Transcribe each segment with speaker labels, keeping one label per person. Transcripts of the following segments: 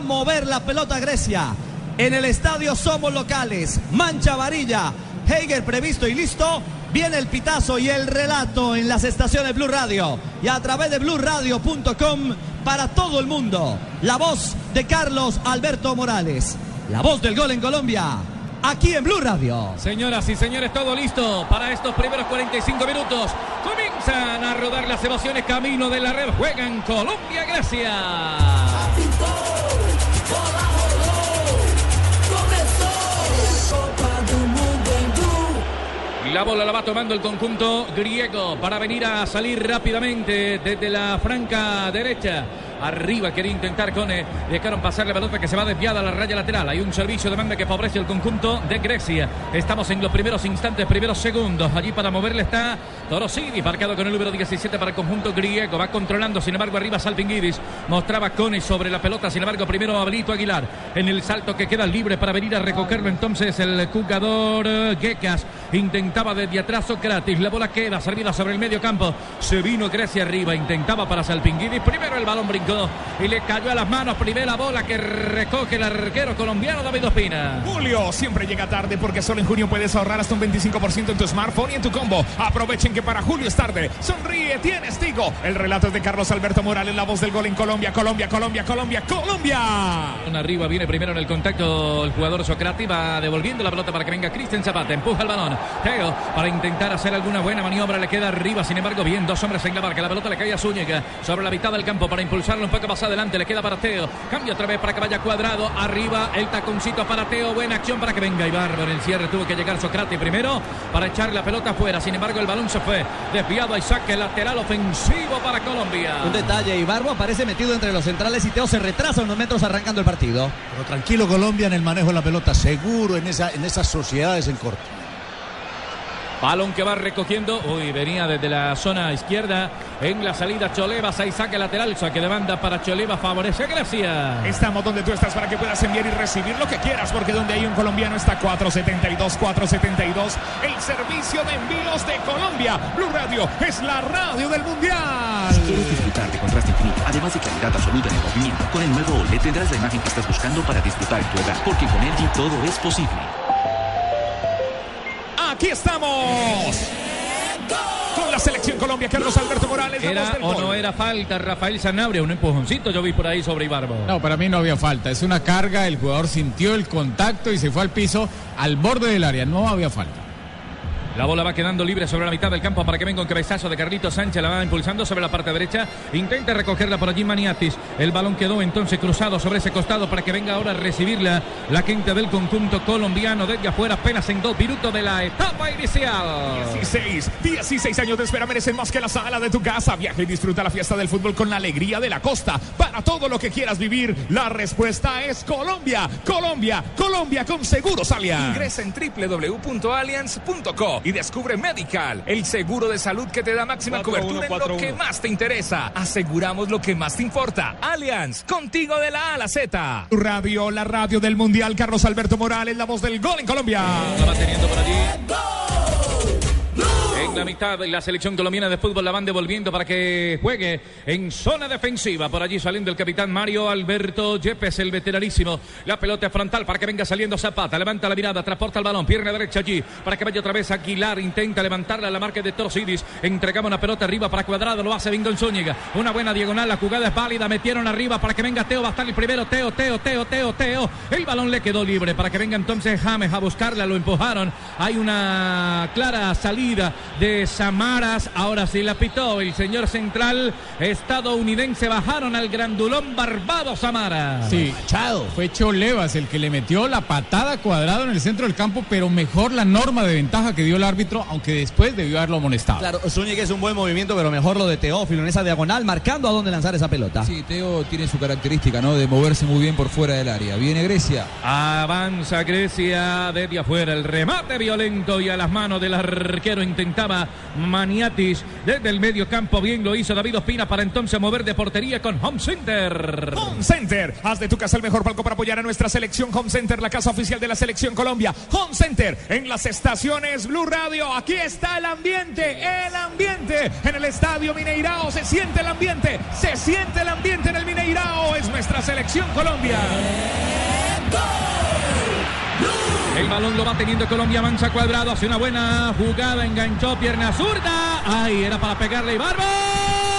Speaker 1: Mover la pelota Grecia. En el estadio somos locales. Mancha varilla. Heiger previsto y listo. Viene el pitazo y el relato en las estaciones Blue Radio y a través de blueradio.com para todo el mundo. La voz de Carlos Alberto Morales. La voz del gol en Colombia. Aquí en Blue Radio.
Speaker 2: Señoras y señores, todo listo para estos primeros 45 minutos. Comienzan a rodar las emociones camino de la red. Juegan Colombia-Grecia. La bola la va tomando el conjunto griego para venir a salir rápidamente desde la franca derecha. Arriba quería intentar Cone. Dejaron pasar la pelota que se va desviada a la raya lateral. Hay un servicio de manda que favorece el conjunto de Grecia. Estamos en los primeros instantes, primeros segundos. Allí para moverle está Torosidi, marcado con el número 17 para el conjunto griego. Va controlando, sin embargo, arriba Salpinguidis. Mostraba Cone sobre la pelota. Sin embargo, primero Abrito Aguilar. En el salto que queda libre para venir a recogerlo. Entonces el jugador eh, Gekas intentaba desde atrás Socrates. La bola queda servida sobre el medio campo. Se vino Grecia arriba. Intentaba para Salpinguidis. Primero el balón brincó y le cayó a las manos. Primera bola que recoge el arquero colombiano David Ospina.
Speaker 3: Julio siempre llega tarde porque solo en junio puedes ahorrar hasta un 25% en tu smartphone y en tu combo. Aprovechen que para julio es tarde. Sonríe, tienes Tigo. El relato es de Carlos Alberto Morales, la voz del gol en Colombia, Colombia, Colombia, Colombia, Colombia.
Speaker 2: Arriba viene primero en el contacto el jugador Socrati. Va devolviendo la pelota para que venga Cristian Zapata. Empuja el balón. Teo para intentar hacer alguna buena maniobra. Le queda arriba. Sin embargo, bien, dos hombres en la barca. La pelota le cae a Zúñiga sobre la mitad del campo para un poco más adelante. Le queda para Teo. Cambia otra vez para que vaya cuadrado. Arriba el taconcito para Teo. Buena acción para que venga Ibarbo. En el cierre tuvo que llegar Socrati primero para echar la pelota afuera. Sin embargo, el balón se fue desviado y saque lateral ofensivo para Colombia.
Speaker 1: Un detalle, Ibarbo aparece metido entre los centrales y Teo se retrasa unos metros arrancando el partido.
Speaker 4: Pero tranquilo Colombia en el manejo de la pelota, seguro en, esa, en esas sociedades en corto.
Speaker 2: Balón que va recogiendo. Uy, venía desde la zona izquierda. En la salida Cholevas. Ahí saque lateral. Saque de banda para Choleva. Favorece a Grecia.
Speaker 3: Estamos donde tú estás para que puedas enviar y recibir lo que quieras. Porque donde hay un colombiano está 472, 472. El servicio de envíos de Colombia. Blue Radio es la radio del Mundial.
Speaker 5: Si quieres disfrutar de contraste infinito, además de calidad absoluta en el movimiento, con el nuevo OLED tendrás la imagen que estás buscando para disfrutar en tu hogar. Porque con LG todo es posible.
Speaker 3: Aquí estamos. Con la selección Colombia, Carlos Alberto Morales.
Speaker 2: ¿Era
Speaker 3: del
Speaker 2: o
Speaker 3: gol.
Speaker 2: no era falta Rafael Sanabria? Un empujoncito yo vi por ahí sobre Ibarbo.
Speaker 6: No, para mí no había falta. Es una carga, el jugador sintió el contacto y se fue al piso al borde del área. No había falta.
Speaker 2: La bola va quedando libre sobre la mitad del campo para que venga un cabezazo de Carlitos Sánchez. La va impulsando sobre la parte derecha. Intenta recogerla por allí Maniatis. El balón quedó entonces cruzado sobre ese costado para que venga ahora a recibirla la quinta del conjunto colombiano desde afuera apenas en dos minutos de la etapa inicial.
Speaker 3: 16, 16 años de espera merecen más que la sala de tu casa. Viaja y disfruta la fiesta del fútbol con la alegría de la costa. Para todo lo que quieras vivir, la respuesta es Colombia. Colombia, Colombia con Seguros Allianz.
Speaker 7: Ingresa en www.allianz.co y descubre Medical, el seguro de salud que te da máxima cobertura en lo que más te interesa. Aseguramos lo que más te importa. Allianz, contigo de la A a la Z.
Speaker 3: Tu radio, la radio del Mundial. Carlos Alberto Morales, la voz del gol en Colombia.
Speaker 2: La va teniendo por allí. La mitad de la selección colombiana de fútbol la van devolviendo para que juegue en zona defensiva. Por allí saliendo el capitán Mario Alberto Yepes, el veteranísimo. La pelota frontal para que venga saliendo Zapata. Levanta la mirada, transporta el balón, pierna derecha allí para que vaya otra vez Aguilar. Intenta levantarla a la marca de Torcidis. Entregamos una pelota arriba para cuadrado, lo hace Vindon Zúñiga. Una buena diagonal, la jugada es válida. Metieron arriba para que venga Teo. Va a estar el primero. Teo, Teo, Teo, Teo, Teo. El balón le quedó libre para que venga entonces James a buscarla. Lo empujaron. Hay una clara salida de Samaras. Ahora sí la pitó el señor central estadounidense. Bajaron al grandulón barbado Samara.
Speaker 6: Sí, fue Cholevas el que le metió la patada cuadrado en el centro del campo, pero mejor la norma de ventaja que dio el árbitro, aunque después debió haberlo amonestado.
Speaker 1: Claro, Zúñiga es un buen movimiento, pero mejor lo de Teófilo en esa diagonal, marcando a dónde lanzar esa pelota.
Speaker 8: Sí, Teo tiene su característica, ¿no? De moverse muy bien por fuera del área. Viene Grecia.
Speaker 2: Avanza Grecia desde afuera. El remate violento y a las manos del arquero intentaba llama Maniatis. Desde el medio campo, bien lo hizo David Ospina para entonces mover de portería con Home Center.
Speaker 3: Home Center, haz de tu casa el mejor palco para apoyar a nuestra selección. Home Center, la casa oficial de la selección Colombia. Home Center, en las estaciones Blue Radio. Aquí está el ambiente, el ambiente. En el estadio Mineirao se siente el ambiente, se siente el ambiente en el Mineirao. Es nuestra selección Colombia.
Speaker 2: El balón lo va teniendo Colombia, mancha cuadrado, hace una buena jugada, enganchó pierna zurda. Ay, era para pegarle y Barba.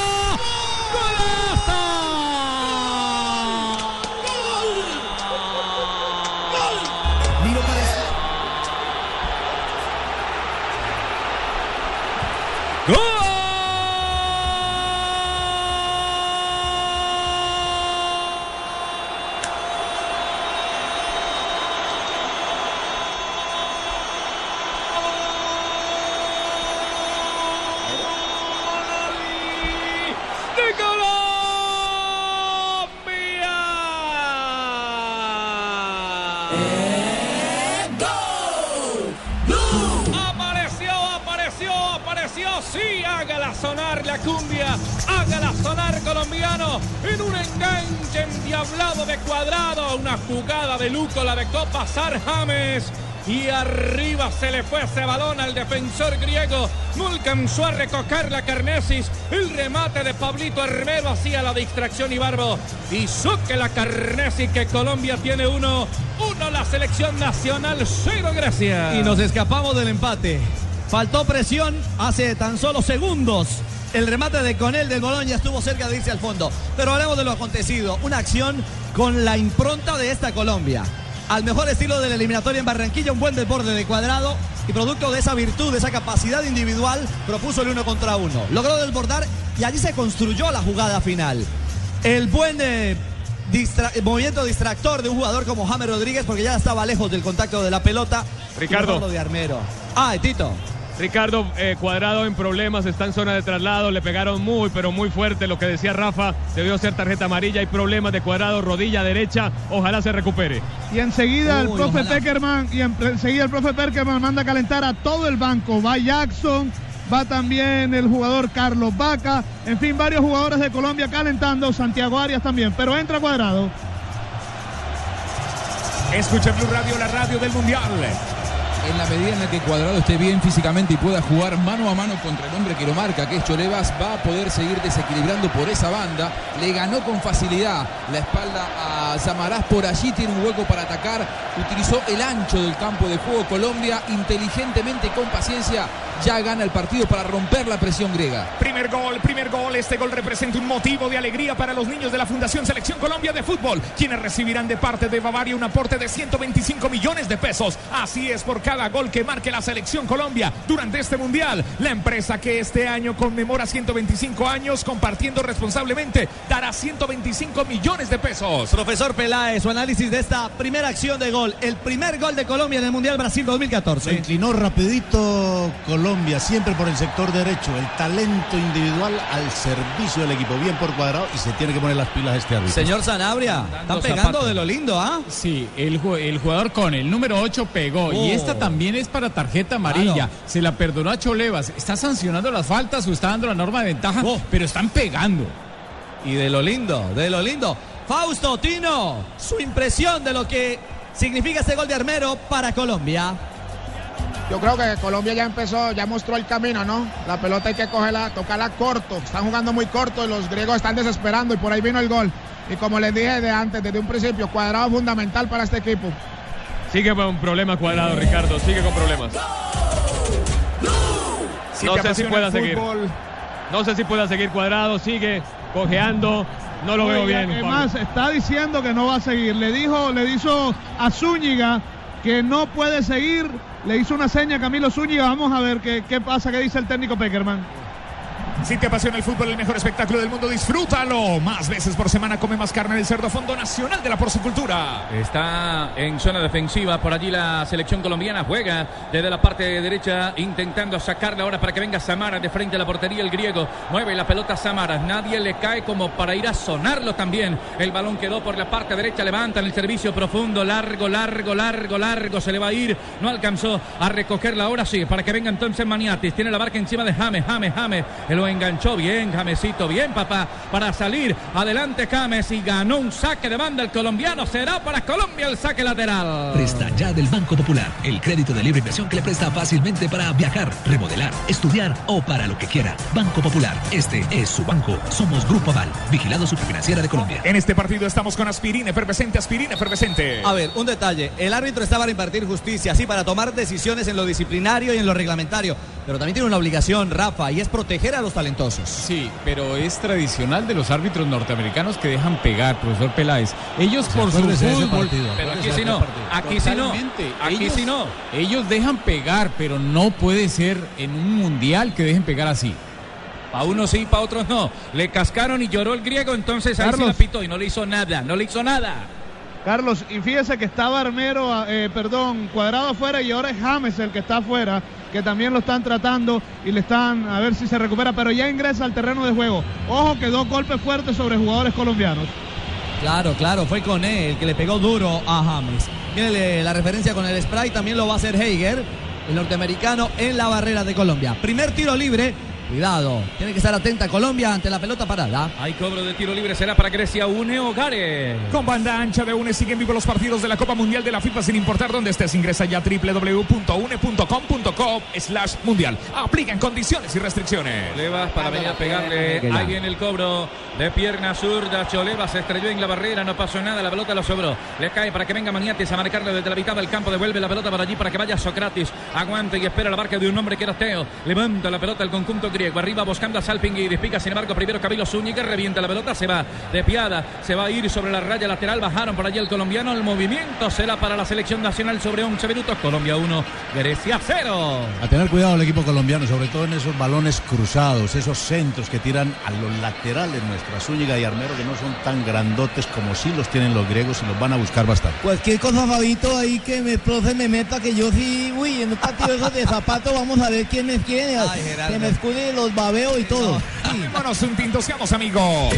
Speaker 2: Cuadrado. Una jugada de luco, la de Copa James. Y arriba se le fue ese balón al defensor griego. No alcanzó a recoger la Carnesis. El remate de Pablito Armero hacía la distracción y Barbo. Y que la Carnesis que Colombia tiene uno. Uno la selección nacional, cero Grecia.
Speaker 1: Y nos escapamos del empate. Faltó presión hace tan solo segundos. El remate de Conel del Boloña estuvo cerca de irse al fondo. Pero hablemos de lo acontecido. Una acción con la impronta de esta Colombia al mejor estilo de la eliminatoria en Barranquilla, un buen desborde de cuadrado y producto de esa virtud, de esa capacidad individual, propuso el uno contra uno. Logró desbordar y allí se construyó la jugada final. El buen eh, distra movimiento distractor de un jugador como James Rodríguez, porque ya estaba lejos del contacto de la pelota.
Speaker 9: Ricardo.
Speaker 1: De Armero. Ah, Tito.
Speaker 9: Ricardo eh, Cuadrado en problemas, está en zona de traslado, le pegaron muy, pero muy fuerte. Lo que decía Rafa, debió ser tarjeta amarilla. Hay problemas de Cuadrado, rodilla derecha. Ojalá se recupere.
Speaker 10: Y enseguida el profe Peckerman, y enseguida el profe Peckerman manda a calentar a todo el banco. Va Jackson, va también el jugador Carlos Vaca. En fin, varios jugadores de Colombia calentando. Santiago Arias también, pero entra Cuadrado.
Speaker 3: Escucha Blue Radio, la radio del Mundial
Speaker 8: en la medida en la que Cuadrado esté bien físicamente y pueda jugar mano a mano contra el hombre que lo marca, que es Cholevas, va a poder seguir desequilibrando por esa banda. Le ganó con facilidad la espalda a Zamarás por allí, tiene un hueco para atacar. Utilizó el ancho del campo de juego Colombia inteligentemente con paciencia. Ya gana el partido para romper la presión griega.
Speaker 3: Primer gol, primer gol. Este gol representa un motivo de alegría para los niños de la Fundación Selección Colombia de Fútbol, quienes recibirán de parte de Bavaria un aporte de 125 millones de pesos. Así es por cada gol que marque la Selección Colombia durante este Mundial. La empresa que este año conmemora 125 años compartiendo responsablemente dará 125 millones de pesos.
Speaker 1: Profesor Peláez, su análisis de esta primera acción de gol, el primer gol de Colombia en el Mundial Brasil 2014.
Speaker 4: Se inclinó rapidito Colombia, siempre por el sector derecho, el talento individual al servicio del equipo, bien por cuadrado y se tiene que poner las pilas este árbitro.
Speaker 1: Señor Sanabria, están pegando de lo lindo, ¿ah?
Speaker 6: Sí, el, el, jugador con el número 8 pegó y esta oh. También es para tarjeta amarilla. Se la perdonó a Cholevas. Está sancionando las faltas o está dando la norma de ventaja, oh. pero están pegando.
Speaker 1: Y de lo lindo, de lo lindo. Fausto Tino, su impresión de lo que significa este gol de Armero para Colombia.
Speaker 11: Yo creo que Colombia ya empezó, ya mostró el camino, ¿no? La pelota hay que cogerla, tocarla corto. Están jugando muy corto y los griegos están desesperando y por ahí vino el gol. Y como les dije de antes, desde un principio, cuadrado fundamental para este equipo.
Speaker 9: Sigue con problemas cuadrado, Ricardo. Sigue con problemas. No sé si pueda seguir. No sé si pueda seguir cuadrado. Sigue cojeando. No lo veo bien.
Speaker 10: Además, está diciendo que no va a seguir. Le dijo, le hizo a Zúñiga que no puede seguir. Le hizo una seña a Camilo Zúñiga. Vamos a ver qué, qué pasa, qué dice el técnico Peckerman.
Speaker 3: Si te apasiona el fútbol, el mejor espectáculo del mundo, disfrútalo. Más veces por semana come más carne del cerdo Fondo Nacional de la Porcicultura.
Speaker 2: Está en zona defensiva. Por allí la selección colombiana juega desde la parte derecha, intentando sacarla ahora para que venga Samara de frente a la portería. El griego mueve la pelota Samara. Nadie le cae como para ir a sonarlo también. El balón quedó por la parte derecha. Levantan el servicio profundo. Largo, largo, largo, largo. Se le va a ir. No alcanzó a recogerla ahora sí. Para que venga entonces Maniatis. Tiene la barca encima de James. James, James. Lo enganchó bien, Jamesito. Bien, papá. Para salir adelante James y ganó un saque de banda el colombiano. Será para Colombia el saque lateral.
Speaker 12: Presta ya del Banco Popular. El crédito de libre inversión que le presta fácilmente para viajar, remodelar, estudiar o para lo que quiera. Banco Popular. Este es su banco. Somos Grupo Aval. Vigilado Superfinanciera de Colombia.
Speaker 3: En este partido estamos con aspirina efervescente, aspirina efervescente.
Speaker 1: A ver, un detalle. El árbitro está para impartir justicia, sí, para tomar decisiones en lo disciplinario y en lo reglamentario. Pero también tiene una obligación, Rafa, y es proteger a los talentosos.
Speaker 6: Sí, pero es tradicional de los árbitros norteamericanos que dejan pegar, profesor Peláez. Ellos por su fútbol.
Speaker 4: partido,
Speaker 2: Pero aquí sí no. Aquí sí no. Aquí
Speaker 6: ellos,
Speaker 2: sí no.
Speaker 6: Ellos dejan pegar, pero no puede ser en un mundial que dejen pegar así.
Speaker 2: Pa' unos sí, pa' otros no. Le cascaron y lloró el griego, entonces ahí
Speaker 10: Carlos.
Speaker 2: la pitó y no le hizo nada. No le hizo nada.
Speaker 10: Carlos, y fíjese que estaba Armero, eh, perdón, cuadrado afuera y ahora es James el que está afuera, que también lo están tratando y le están a ver si se recupera, pero ya ingresa al terreno de juego. Ojo que dos golpes fuertes sobre jugadores colombianos.
Speaker 1: Claro, claro, fue con él el que le pegó duro a James. Viene la referencia con el spray, también lo va a hacer Heiger, el norteamericano, en la barrera de Colombia. Primer tiro libre. Cuidado, tiene que estar atenta Colombia ante la pelota parada.
Speaker 2: Hay cobro de tiro libre, será para Grecia, une Hogares.
Speaker 3: Con banda ancha de UNE siguen vivos los partidos de la Copa Mundial de la FIFA sin importar dónde estés. Ingresa ya a www.une.com.co slash mundial. Aplican condiciones y restricciones.
Speaker 2: Levas para venir a pegarle. Ahí viene el cobro de pierna zurda. Choleva se estrelló en la barrera, no pasó nada, la pelota lo sobró. Le cae para que venga Maniatis a marcarle desde la mitad del campo. Devuelve la pelota para allí para que vaya Socrates. Aguante y espera la barca de un hombre que era Teo. Levanta la pelota el conjunto griego. Arriba buscando a Salping y despica. Sin embargo, primero Camilo Zúñiga revienta la pelota. Se va de piada. Se va a ir sobre la raya lateral. Bajaron por allí el colombiano. El movimiento será para la selección nacional sobre 11 minutos. Colombia 1, Grecia 0.
Speaker 4: A tener cuidado el equipo colombiano, sobre todo en esos balones cruzados, esos centros que tiran a los laterales nuestra Zúñiga y Armero, que no son tan grandotes como sí los tienen los griegos y los van a buscar bastante.
Speaker 13: Cualquier cosa, Fabito, ahí que me profe me meta, que yo sí, uy, en un partido de zapato vamos a ver quién me tiene,
Speaker 1: Ay, Gerardo.
Speaker 13: que me escude los babeo y todo.
Speaker 3: Vámonos un tinto, seamos amigos.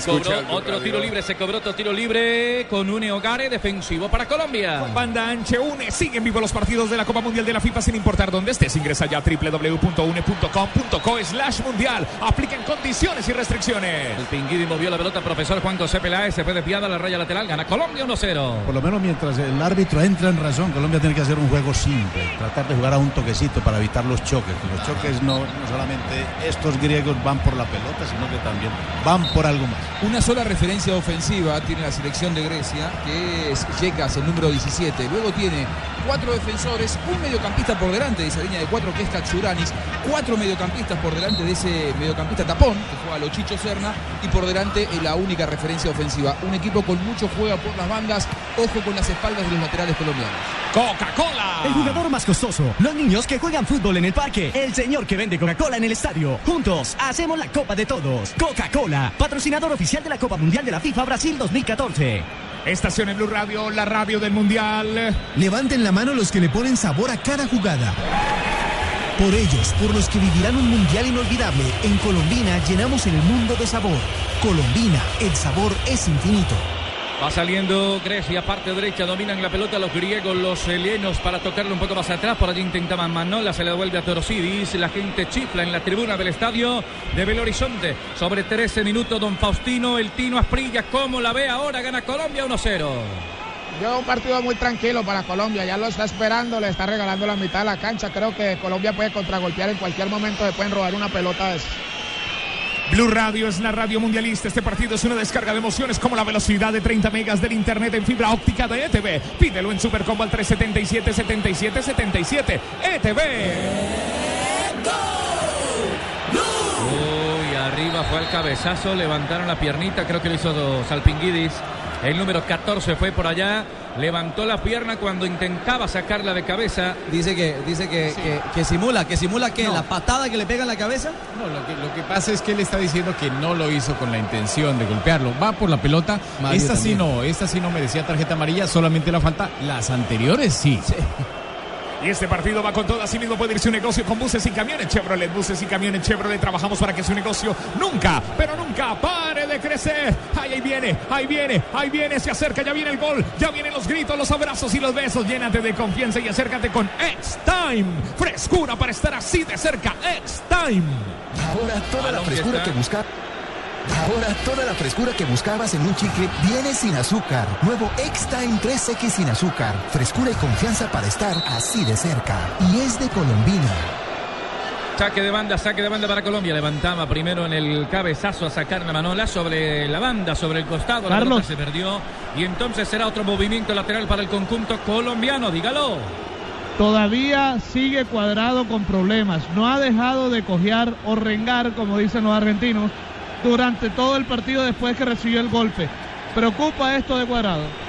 Speaker 2: Se cobró otro tiro libre, se cobró otro tiro libre con un Hogares defensivo para Colombia.
Speaker 3: Banda ancha UNE siguen vivos los partidos de la Copa Mundial de la FIFA sin importar dónde estés. Ingresa ya a www.une.com.co slash mundial. Apliquen condiciones y restricciones.
Speaker 2: El Pinguidi movió la pelota, profesor Juan José Peláez, se fue desviada a la raya lateral, gana Colombia 1-0.
Speaker 4: Por lo menos mientras el árbitro entra en razón, Colombia tiene que hacer un juego simple, tratar de jugar a un toquecito para evitar los choques. que Los choques no, no solamente estos griegos van por la pelota, sino que también van por algo más.
Speaker 8: Una sola referencia ofensiva tiene la selección de Grecia, que es Yekas, el número 17. Luego tiene cuatro defensores, un mediocampista por delante de esa línea de cuatro que es Katsuranis, cuatro mediocampistas por delante de ese mediocampista tapón, que juega Lochicho Serna, y por delante la única referencia ofensiva. Un equipo con mucho juego por las bandas, ojo con las espaldas de los laterales colombianos.
Speaker 3: Coca-Cola.
Speaker 14: El jugador más costoso, los niños que juegan fútbol en el parque, el señor que vende Coca-Cola en el estadio. Juntos hacemos la Copa de Todos. Coca-Cola, patrocinador oficial de la Copa Mundial de la FIFA Brasil 2014.
Speaker 3: Estación en Blue Radio, la radio del Mundial.
Speaker 15: Levanten la mano los que le ponen sabor a cada jugada. Por ellos, por los que vivirán un mundial inolvidable, en Colombina llenamos el mundo de sabor. Colombina, el sabor es infinito.
Speaker 2: Va saliendo Grecia, parte derecha, dominan la pelota los griegos, los helenos para tocarle un poco más atrás. Por allí intentaban Manola, se le devuelve a Torosidis. La gente chifla en la tribuna del estadio de Belo Horizonte. Sobre 13 minutos, don Faustino, el Tino Asprilla. ¿Cómo la ve ahora? Gana Colombia 1-0.
Speaker 11: Yo un partido muy tranquilo para Colombia, ya lo está esperando, le está regalando la mitad de la cancha. Creo que Colombia puede contragolpear en cualquier momento, le pueden robar una pelota de.
Speaker 3: Blue Radio es la radio mundialista. Este partido es una descarga de emociones como la velocidad de 30 megas del internet en fibra óptica de ETV. Pídelo en Supercombo al 377 77 77 ETV.
Speaker 2: Uy, arriba fue el cabezazo, levantaron la piernita, creo que lo hizo Salpinguidis. El número 14 fue por allá, levantó la pierna cuando intentaba sacarla de cabeza.
Speaker 1: Dice que, dice que, que, que simula, que simula que
Speaker 6: No.
Speaker 1: la patada que le pega en la cabeza.
Speaker 6: No, lo que, lo que pasa es que él está diciendo que no lo hizo con la intención de golpearlo. Va por la pelota.
Speaker 1: Mario
Speaker 6: esta sí no, esta sí no merecía tarjeta amarilla, solamente la falta. Las anteriores sí.
Speaker 3: Y este partido va con todo, así mismo puede ir su negocio con buses y camiones Chevrolet. Buses y camiones Chevrolet. Trabajamos para que su negocio nunca, pero nunca pare de crecer. Ay, ahí viene, ahí viene, ahí viene, se acerca, ya viene el gol, ya vienen los gritos, los abrazos y los besos. Llénate de confianza y acércate con X-Time. Frescura para estar así de cerca. X-Time.
Speaker 16: Ahora toda la frescura que busca. Ahora toda la frescura que buscabas en un chicle viene sin azúcar. Nuevo X-Time 3X sin azúcar. Frescura y confianza para estar así de cerca. Y es de Colombina.
Speaker 2: Saque de banda, saque de banda para Colombia. Levantaba primero en el cabezazo a sacar la manola sobre la banda, sobre el costado. La
Speaker 10: Carlos.
Speaker 2: pelota se perdió. Y entonces será otro movimiento lateral para el conjunto colombiano. Dígalo.
Speaker 10: Todavía sigue cuadrado con problemas. No ha dejado de cojear o rengar, como dicen los argentinos, durante todo el partido después que recibió el golpe. Preocupa esto de cuadrado.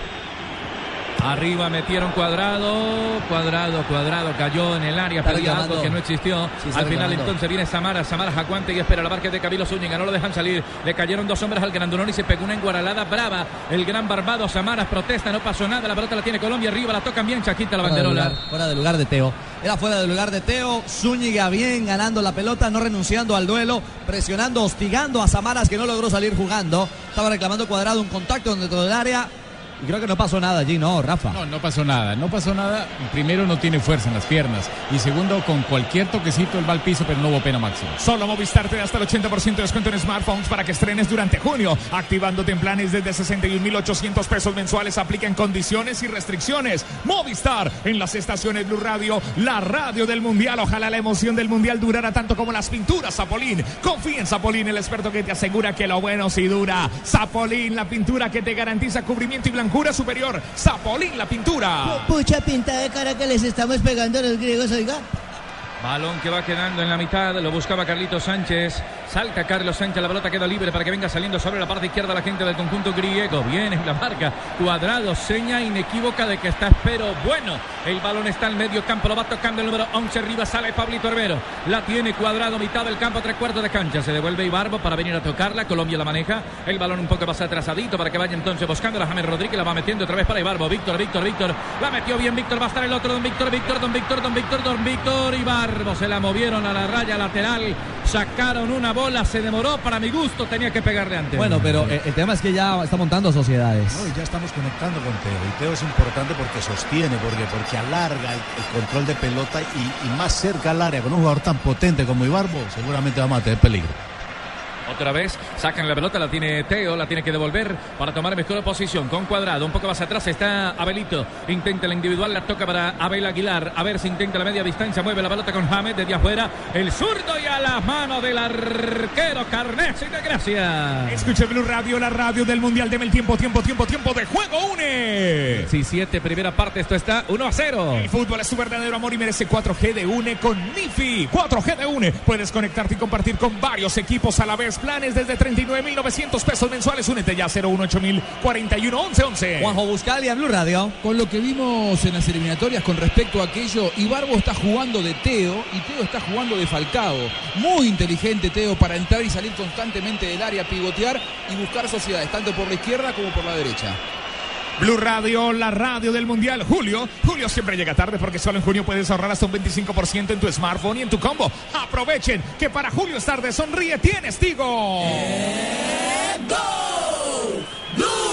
Speaker 2: Arriba metieron cuadrado, cuadrado, cuadrado, cayó en el área, pedía algo que no existió.
Speaker 1: Sí,
Speaker 2: Al final entonces viene Samara, Samara Jacuante y espera la barca de Camilo Zúñiga, no lo dejan salir. Le cayeron dos hombres al grandulón y se pegó una enguaralada brava. El gran Barbado, Samaras protesta, no pasó nada, la pelota la tiene Colombia, arriba la tocan bien, Chaquita la
Speaker 1: Fuera de
Speaker 2: banderola.
Speaker 1: lugar, fuera de lugar de Teo. Era fuera de lugar de Teo. Zúñiga bien ganando la pelota, no renunciando al duelo, presionando, hostigando a Samaras que no logró salir jugando. Estaba reclamando cuadrado un contacto dentro del área. Y creo que no pasó nada allí, ¿no, Rafa?
Speaker 6: No, no pasó nada, no pasó nada. Primero no tiene fuerza en las piernas y segundo con cualquier toquecito él va al piso pero no hubo pena máxima.
Speaker 3: Solo Movistar te da hasta el 80% de descuento en smartphones para que estrenes durante junio. Activándote en planes desde 61.800 pesos mensuales. Aplican condiciones y restricciones. Movistar en las estaciones Blue Radio, la radio del Mundial. Ojalá la emoción del Mundial durara tanto como las pinturas Zapolín. Confía en Zapolín, el experto que te asegura que lo bueno sí dura. Zapolín, la pintura que te garantiza cubrimiento y blancura superior. Zapolín, la pintura.
Speaker 13: Pucha pinta de cara que les estamos pegando a los griegos, oiga.
Speaker 2: Balón que va quedando en la mitad, lo buscaba Carlitos Sánchez. Salta Carlos Sánchez, la pelota queda libre para que venga saliendo sobre la parte izquierda la gente del conjunto griego. Viene en la marca, cuadrado, seña inequívoca de que está pero bueno. El balón está en medio campo, lo va tocando el número 11, arriba sale Pablito Herbero. La tiene cuadrado, mitad del campo, tres cuartos de cancha. Se devuelve Ibarbo para venir a tocarla, Colombia la maneja. El balón un poco más atrasadito para que vaya entonces buscando a James Rodríguez, la va metiendo otra vez para Ibarbo. Víctor, Víctor, Víctor, la metió bien Víctor, va a estar el otro, don Víctor, Víctor, don Víctor, don Víctor, don Víctor, Ibarbo. Se la movieron a la raya lateral, sacaron una bola, se demoró, para mi gusto tenía que pegarle antes.
Speaker 1: Bueno, pero eh, el tema es que ya está montando sociedades.
Speaker 4: No, y ya estamos conectando con Teo. Y Teo es importante porque sostiene, porque, porque alarga el, el control de pelota y, y más cerca al área. Con un jugador tan potente como Ibarbo, seguramente vamos a tener peligro.
Speaker 2: Otra vez sacan la pelota, la tiene Teo, la tiene que devolver para tomar mejor posición. Con cuadrado, un poco más atrás está Abelito. Intenta la individual, la toca para Abel Aguilar. A ver si intenta la media distancia, mueve la pelota con James desde afuera. El zurdo y a las manos del arquero Carnes y de Gracia.
Speaker 3: Escuche Blue Radio, la radio del Mundial. Deme el tiempo, tiempo, tiempo, tiempo de juego. Une.
Speaker 2: 17, primera parte, esto está 1 a 0.
Speaker 3: El fútbol es su verdadero amor y merece 4G de UNE con Nifi. 4G de UNE. Puedes conectarte y compartir con varios equipos a la vez. Planes desde 39.900 pesos mensuales. Únete ya 018 41 11 11.
Speaker 1: Juanjo Buscalia, Blue Radio.
Speaker 8: Con lo que vimos en las eliminatorias con respecto a aquello, Ibarbo está jugando de Teo y Teo está jugando de Falcao. Muy inteligente Teo para entrar y salir constantemente del área, pivotear y buscar sociedades, tanto por la izquierda como por la derecha.
Speaker 3: Blue Radio, la radio del Mundial. Julio, Julio siempre llega tarde porque solo en junio puedes ahorrar hasta un 25% en tu smartphone y en tu combo. Aprovechen que para Julio es tarde. Sonríe, tienes Tigo.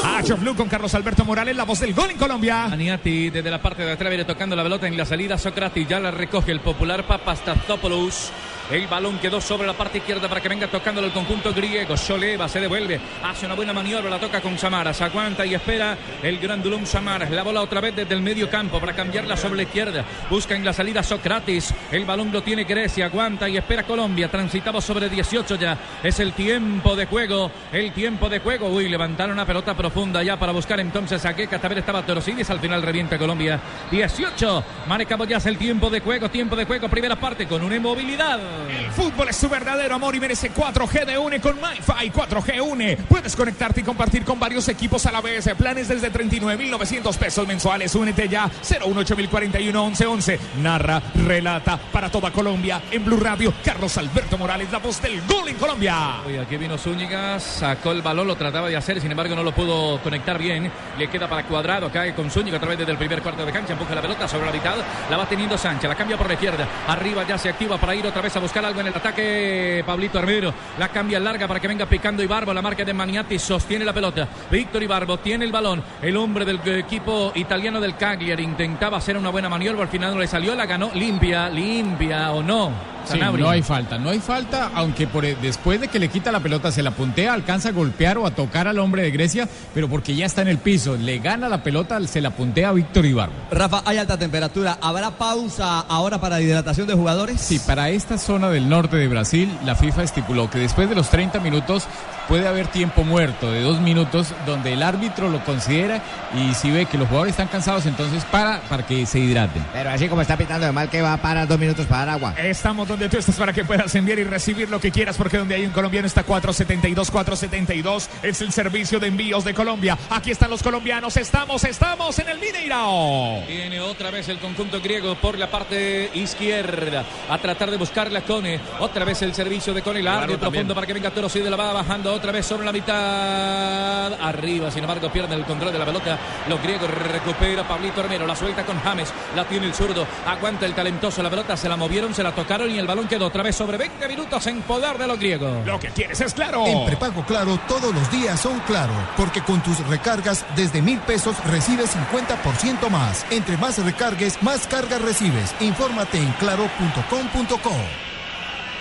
Speaker 3: Hacho Blue con Carlos Alberto Morales, la voz del gol en Colombia.
Speaker 2: Aniati desde la parte de atrás viene tocando la pelota en la salida. Socrates ya la recoge el popular Papastatopoulos. El balón quedó sobre la parte izquierda para que venga tocándolo el conjunto griego. Soleva se devuelve, hace una buena maniobra, la toca con Samaras. Aguanta y espera el grandulón Samaras. La bola otra vez desde el medio campo para cambiarla sobre la izquierda. Busca en la salida Socrates. El balón lo tiene Grecia. Aguanta y espera Colombia. Transitamos sobre 18 ya. Es el tiempo de juego. El tiempo de juego. Uy, levantaron una pelota profunda ya para buscar entonces a Queca. También estaba Torosidis. Al final revienta Colombia. 18. Marca Boyas el tiempo de juego. Tiempo de juego. Primera parte con una inmovilidad.
Speaker 3: El fútbol es su verdadero amor y merece 4G de UNE con MyFi 4G UNE. Puedes conectarte y compartir con varios equipos a la vez. Planes desde 39.900 pesos mensuales. Únete ya 018041111. Narra, relata para toda Colombia en Blue Radio. Carlos Alberto Morales, la voz del gol en Colombia.
Speaker 2: Aquí vino Zúñiga, sacó el balón, lo trataba de hacer, sin embargo no lo pudo conectar bien. Le queda para cuadrado, cae con Zúñiga a través del primer cuarto de cancha, empuja la pelota sobre la mitad, la va teniendo Sánchez, la cambia por la izquierda, arriba ya se activa para ir otra vez a buscar algo en el ataque. Pablito Armero, la cambia larga para que venga picando Ibarbo, la marca de Maniati sostiene la pelota. Víctor Ibarbo tiene el balón, el hombre del equipo italiano del Cagliari intentaba hacer una buena maniobra, al final no le salió, la ganó limpia, limpia o no.
Speaker 6: Sí, no hay falta, no hay falta, aunque por, después de que le quita la pelota se la puntea, alcanza a golpear o a tocar al hombre de Grecia, pero porque ya está en el piso, le gana la pelota, se la puntea a Víctor Ibarbo.
Speaker 1: Rafa, hay alta temperatura. ¿Habrá pausa ahora para hidratación de jugadores?
Speaker 6: Sí, para esta zona del norte de Brasil, la FIFA estipuló que después de los 30 minutos puede haber tiempo muerto de dos minutos donde el árbitro lo considera y si ve que los jugadores están cansados, entonces para para que se hidraten.
Speaker 17: Pero así como está pitando de mal que va a parar dos minutos para dar agua.
Speaker 3: Estamos donde tú estás para que puedas enviar y recibir lo que quieras, porque donde hay un colombiano está 472, 472. Es el servicio de envíos de Colombia. Aquí están los colombianos. Estamos, estamos en el Mineirao.
Speaker 2: Viene otra vez el conjunto griego por la parte izquierda a tratar de buscar la Cone. Otra vez el servicio de Cone, largo y profundo para que venga Toro. la va bajando otra vez sobre la mitad. Arriba, sin embargo, pierde el control de la pelota. Los griegos recupera Pablito Armero. La suelta con James. La tiene el zurdo. Aguanta el talentoso. La pelota se la movieron, se la tocaron y el balón quedó otra vez sobre 20 minutos en poder de los griegos.
Speaker 3: Lo que quieres es claro.
Speaker 16: En prepago claro, todos los días son claro. Porque con tus recargas desde mil pesos recibes 50% más. Entre más recargues, más cargas recibes. Infórmate en claro.com.co.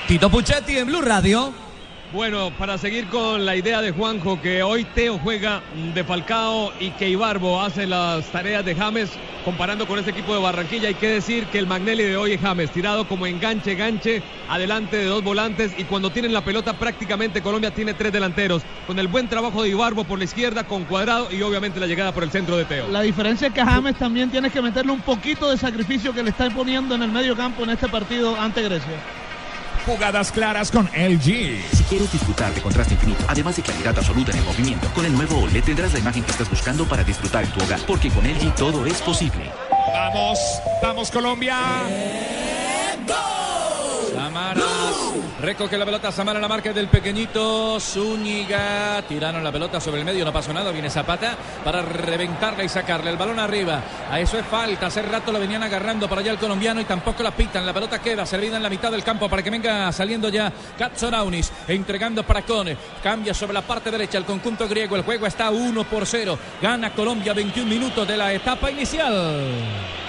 Speaker 1: Tito Puchetti en Blue Radio.
Speaker 9: Bueno, para seguir con la idea de Juanjo, que hoy Teo juega de Falcao y que Ibarbo hace las tareas de James, comparando con este equipo de Barranquilla, hay que decir que el Magnelli de hoy es James, tirado como enganche, ganche, adelante de dos volantes y cuando tienen la pelota prácticamente Colombia tiene tres delanteros, con el buen trabajo de Ibarbo por la izquierda, con cuadrado y obviamente la llegada por el centro de Teo.
Speaker 10: La diferencia es que a James también tienes que meterle un poquito de sacrificio que le está poniendo en el medio campo en este partido ante Grecia.
Speaker 3: Jugadas claras con LG.
Speaker 5: Si quieres disfrutar de contraste infinito, además de claridad absoluta en el movimiento, con el nuevo OLED tendrás la imagen que estás buscando para disfrutar en tu hogar, porque con LG todo es posible.
Speaker 3: Vamos, vamos Colombia.
Speaker 2: Samaras. Recoge la pelota Samara la marca del pequeñito Zúñiga. Tiraron la pelota sobre el medio, no pasó nada. Viene Zapata para reventarla y sacarle el balón arriba. A eso es falta. Hace rato lo venían agarrando para allá el colombiano y tampoco la pitan. La pelota queda servida en la mitad del campo para que venga saliendo ya Katsonaunis. Entregando para Cone. Cambia sobre la parte derecha el conjunto griego. El juego está 1 por 0. Gana Colombia 21 minutos de la etapa inicial.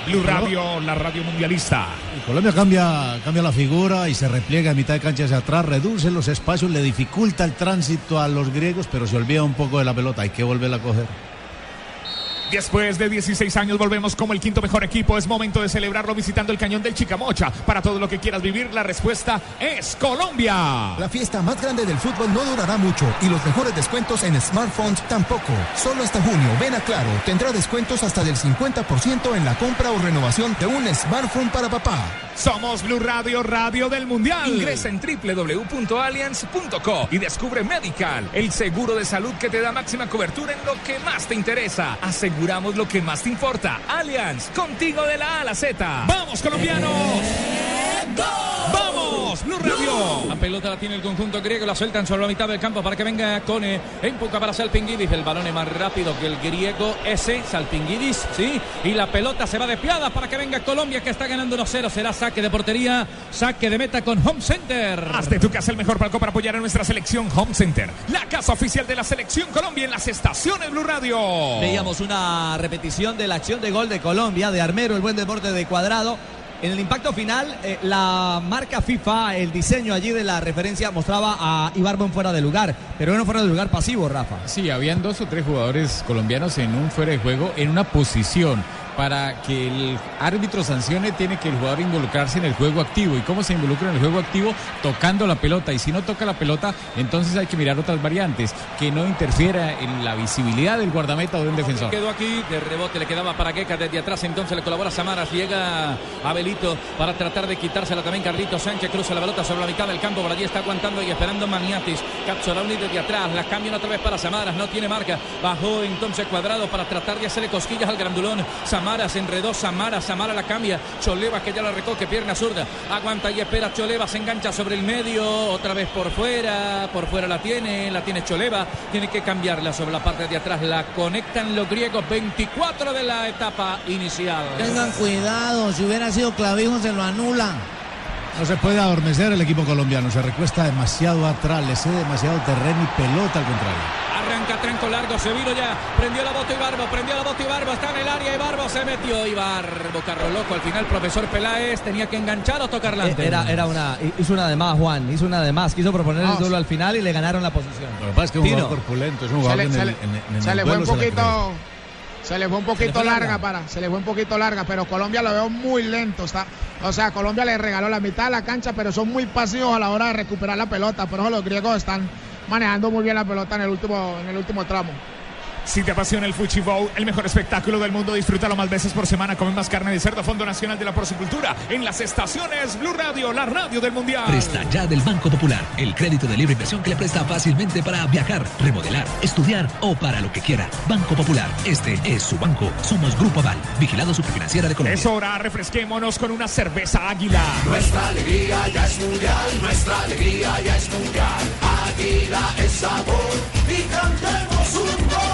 Speaker 3: Blue Radio, la radio mundialista.
Speaker 4: Y Colombia cambia, cambia la figura y se repliega a mitad de cancha hacia atrás, reduce los espacios, le dificulta el tránsito a los griegos, pero se olvida un poco de la pelota, hay que volverla a coger.
Speaker 3: Después de 16 años volvemos como el quinto mejor equipo. Es momento de celebrarlo visitando el cañón del Chicamocha. Para todo lo que quieras vivir, la respuesta es Colombia.
Speaker 16: La fiesta más grande del fútbol no durará mucho y los mejores descuentos en smartphones tampoco. Solo hasta junio, ven a Claro, tendrá descuentos hasta del 50% en la compra o renovación de un smartphone para papá.
Speaker 3: Somos Blue Radio, radio del Mundial. Ingresa en www.allianz.co y descubre Medical, el seguro de salud que te da máxima cobertura en lo que más te interesa. Aseguramos lo que más te importa. Allianz, contigo de la A a la Z. ¡Vamos, colombianos! ¡Vamos! Blue Radio.
Speaker 2: La pelota la tiene el conjunto griego, la sueltan sobre la mitad del campo para que venga Cone. Empuja para Salpinguidis. El balón es más rápido que el griego ese, Salpinguidis, ¿sí? Y la pelota se va desviada para que venga Colombia que está ganando 1-0. Será saque de portería, saque de meta con Home Center.
Speaker 3: Haz de tu casa el mejor palco para apoyar a nuestra selección Home Center. La casa oficial de la selección Colombia en las estaciones Blue Radio.
Speaker 1: Veíamos una repetición de la acción de gol de Colombia, de Armero, el buen deporte de cuadrado. En el impacto final, eh, la marca FIFA, el diseño allí de la referencia mostraba a Ibarbo en fuera de lugar, pero un fuera de lugar pasivo, Rafa.
Speaker 6: Sí, habían dos o tres jugadores colombianos en un fuera de juego en una posición para que el árbitro sancione tiene que el jugador involucrarse en el juego activo. ¿Y cómo se involucra en el juego activo? Tocando la pelota. Y si no toca la pelota, entonces hay que mirar otras variantes, que no interfiera en la visibilidad del guardameta o de un defensor.
Speaker 2: Quedó aquí, de rebote le quedaba para Queca desde atrás, entonces le colabora Samaras, llega Abelito para tratar de quitársela también Carlito Sánchez, cruza la pelota sobre la mitad del campo, por allí está aguantando y esperando Maniatis, Capsolauni desde atrás, la cambian otra vez para Samaras, no tiene marca, bajó entonces cuadrado para tratar de hacerle cosquillas al grandulón, Samaras enredó, Samaras, Samara la cambia, Choleva que ya la recoge, pierna zurda, aguanta y espera, Choleva se engancha sobre el medio, otra vez por fuera, por fuera la tiene, la tiene Choleva, tiene que cambiarla sobre la parte de atrás, la conectan los griegos, 24 de la etapa inicial.
Speaker 13: Tengan cuidado, si hubiera sido clavijo se lo anulan.
Speaker 4: No se puede adormecer el equipo colombiano, se recuesta demasiado atrás, le cede demasiado terreno y pelota al contrario.
Speaker 2: Arranca tranco largo, se vino ya, prendió la bota Ibarbo, prendió la bota Ibarbo, está en el área Ibarbo, se metió Ibarbo, carro loco, al final profesor Peláez tenía que enganchar o tocar la
Speaker 1: Era, era una, hizo una de más Juan, hizo una de más, quiso proponer el duelo al final y le ganaron la posición.
Speaker 4: Lo que pasa es que es un jugador corpulento, es un jugador
Speaker 11: le-
Speaker 4: en el,
Speaker 11: le-
Speaker 4: en- en
Speaker 11: se le fue un poquito. Se le fue un poquito
Speaker 1: fue
Speaker 11: larga
Speaker 1: larga.
Speaker 11: para, se le fue un poquito larga, pero Colombia lo veo muy lento. Está, o sea, Colombia le regaló la mitad de la cancha, pero son muy pasivos a la hora de recuperar la pelota. Por eso los griegos están manejando muy bien la pelota en el último, en el último tramo.
Speaker 3: Si te apasiona el Fuchibow, el mejor espectáculo del mundo, disfrútalo más veces por semana. Come más carne de cerdo, Fondo Nacional de la Porcicultura. En las estaciones Blue Radio, la radio del Mundial.
Speaker 12: Presta ya del Banco Popular, el crédito de libre inversión que le presta fácilmente para viajar, remodelar, estudiar o para lo que quiera. Banco Popular, este es su banco. Somos Grupo Aval, vigilado superfinanciera de Colombia.
Speaker 3: Es hora, refresquémonos con una cerveza águila.
Speaker 18: Nuestra alegría ya es mundial, nuestra alegría ya es mundial. Águila es sabor y cantemos un gol.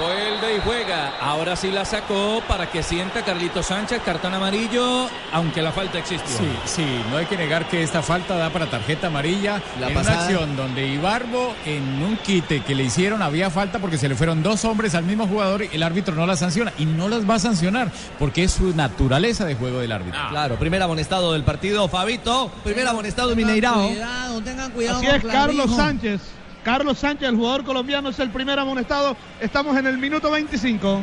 Speaker 2: Vuelve y juega. Ahora sí la sacó para que sienta Carlito Sánchez, cartón amarillo, aunque la falta existió.
Speaker 6: Sí, sí, no hay que negar que esta falta da para tarjeta amarilla.
Speaker 1: La
Speaker 6: en
Speaker 1: pasada-
Speaker 6: una acción donde Ibarbo, en un quite que le hicieron, había falta porque se le fueron dos hombres al mismo jugador y el árbitro no la sanciona. Y no las va a sancionar porque es su naturaleza de juego del árbitro.
Speaker 1: Claro, primer amonestado del partido, Fabito. Primer amonestado de Mineirao.
Speaker 13: Cuidado, tengan cuidado.
Speaker 10: Así es, Carlos. Sánchez. Carlos Sánchez, el jugador colombiano, es el primer amonestado. Estamos en el minuto 25.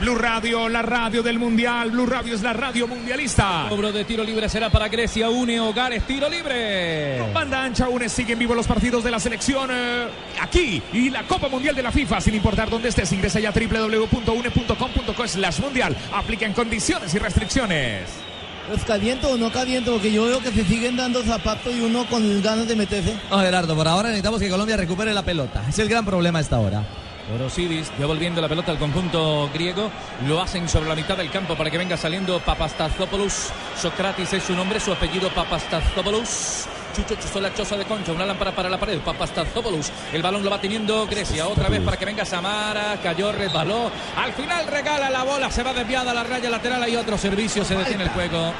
Speaker 3: Blue Radio, la radio del Mundial. Blue Radio es la radio mundialista.
Speaker 2: Cobro de tiro libre será para Grecia. Une Hogares, tiro libre.
Speaker 3: Con banda ancha, une, siguen vivos los partidos de la selección eh, aquí y la Copa Mundial de la FIFA, sin importar dónde estés. Ingresa ya a www.une.com.co slash mundial. Aplican condiciones y restricciones.
Speaker 13: ¿Los caliento o no caliento? Porque yo veo que se siguen dando zapatos y uno con ganas de meterse.
Speaker 1: No, Gerardo, por ahora necesitamos que Colombia recupere la pelota. Es el gran problema a esta hora.
Speaker 2: Orosidis devolviendo la pelota al conjunto griego. Lo hacen sobre la mitad del campo para que venga saliendo Papastazopoulos. Socrates es su nombre, su apellido Papastazopoulos. Chucho chuzó la choza de concha, una lámpara para la pared. Papastazopoulos. El balón lo va teniendo Grecia. Otra vez para que venga Samara. Cayó, resbaló. Al final regala la bola. Se va desviada a la raya lateral. Hay otro servicio. Se detiene el juego.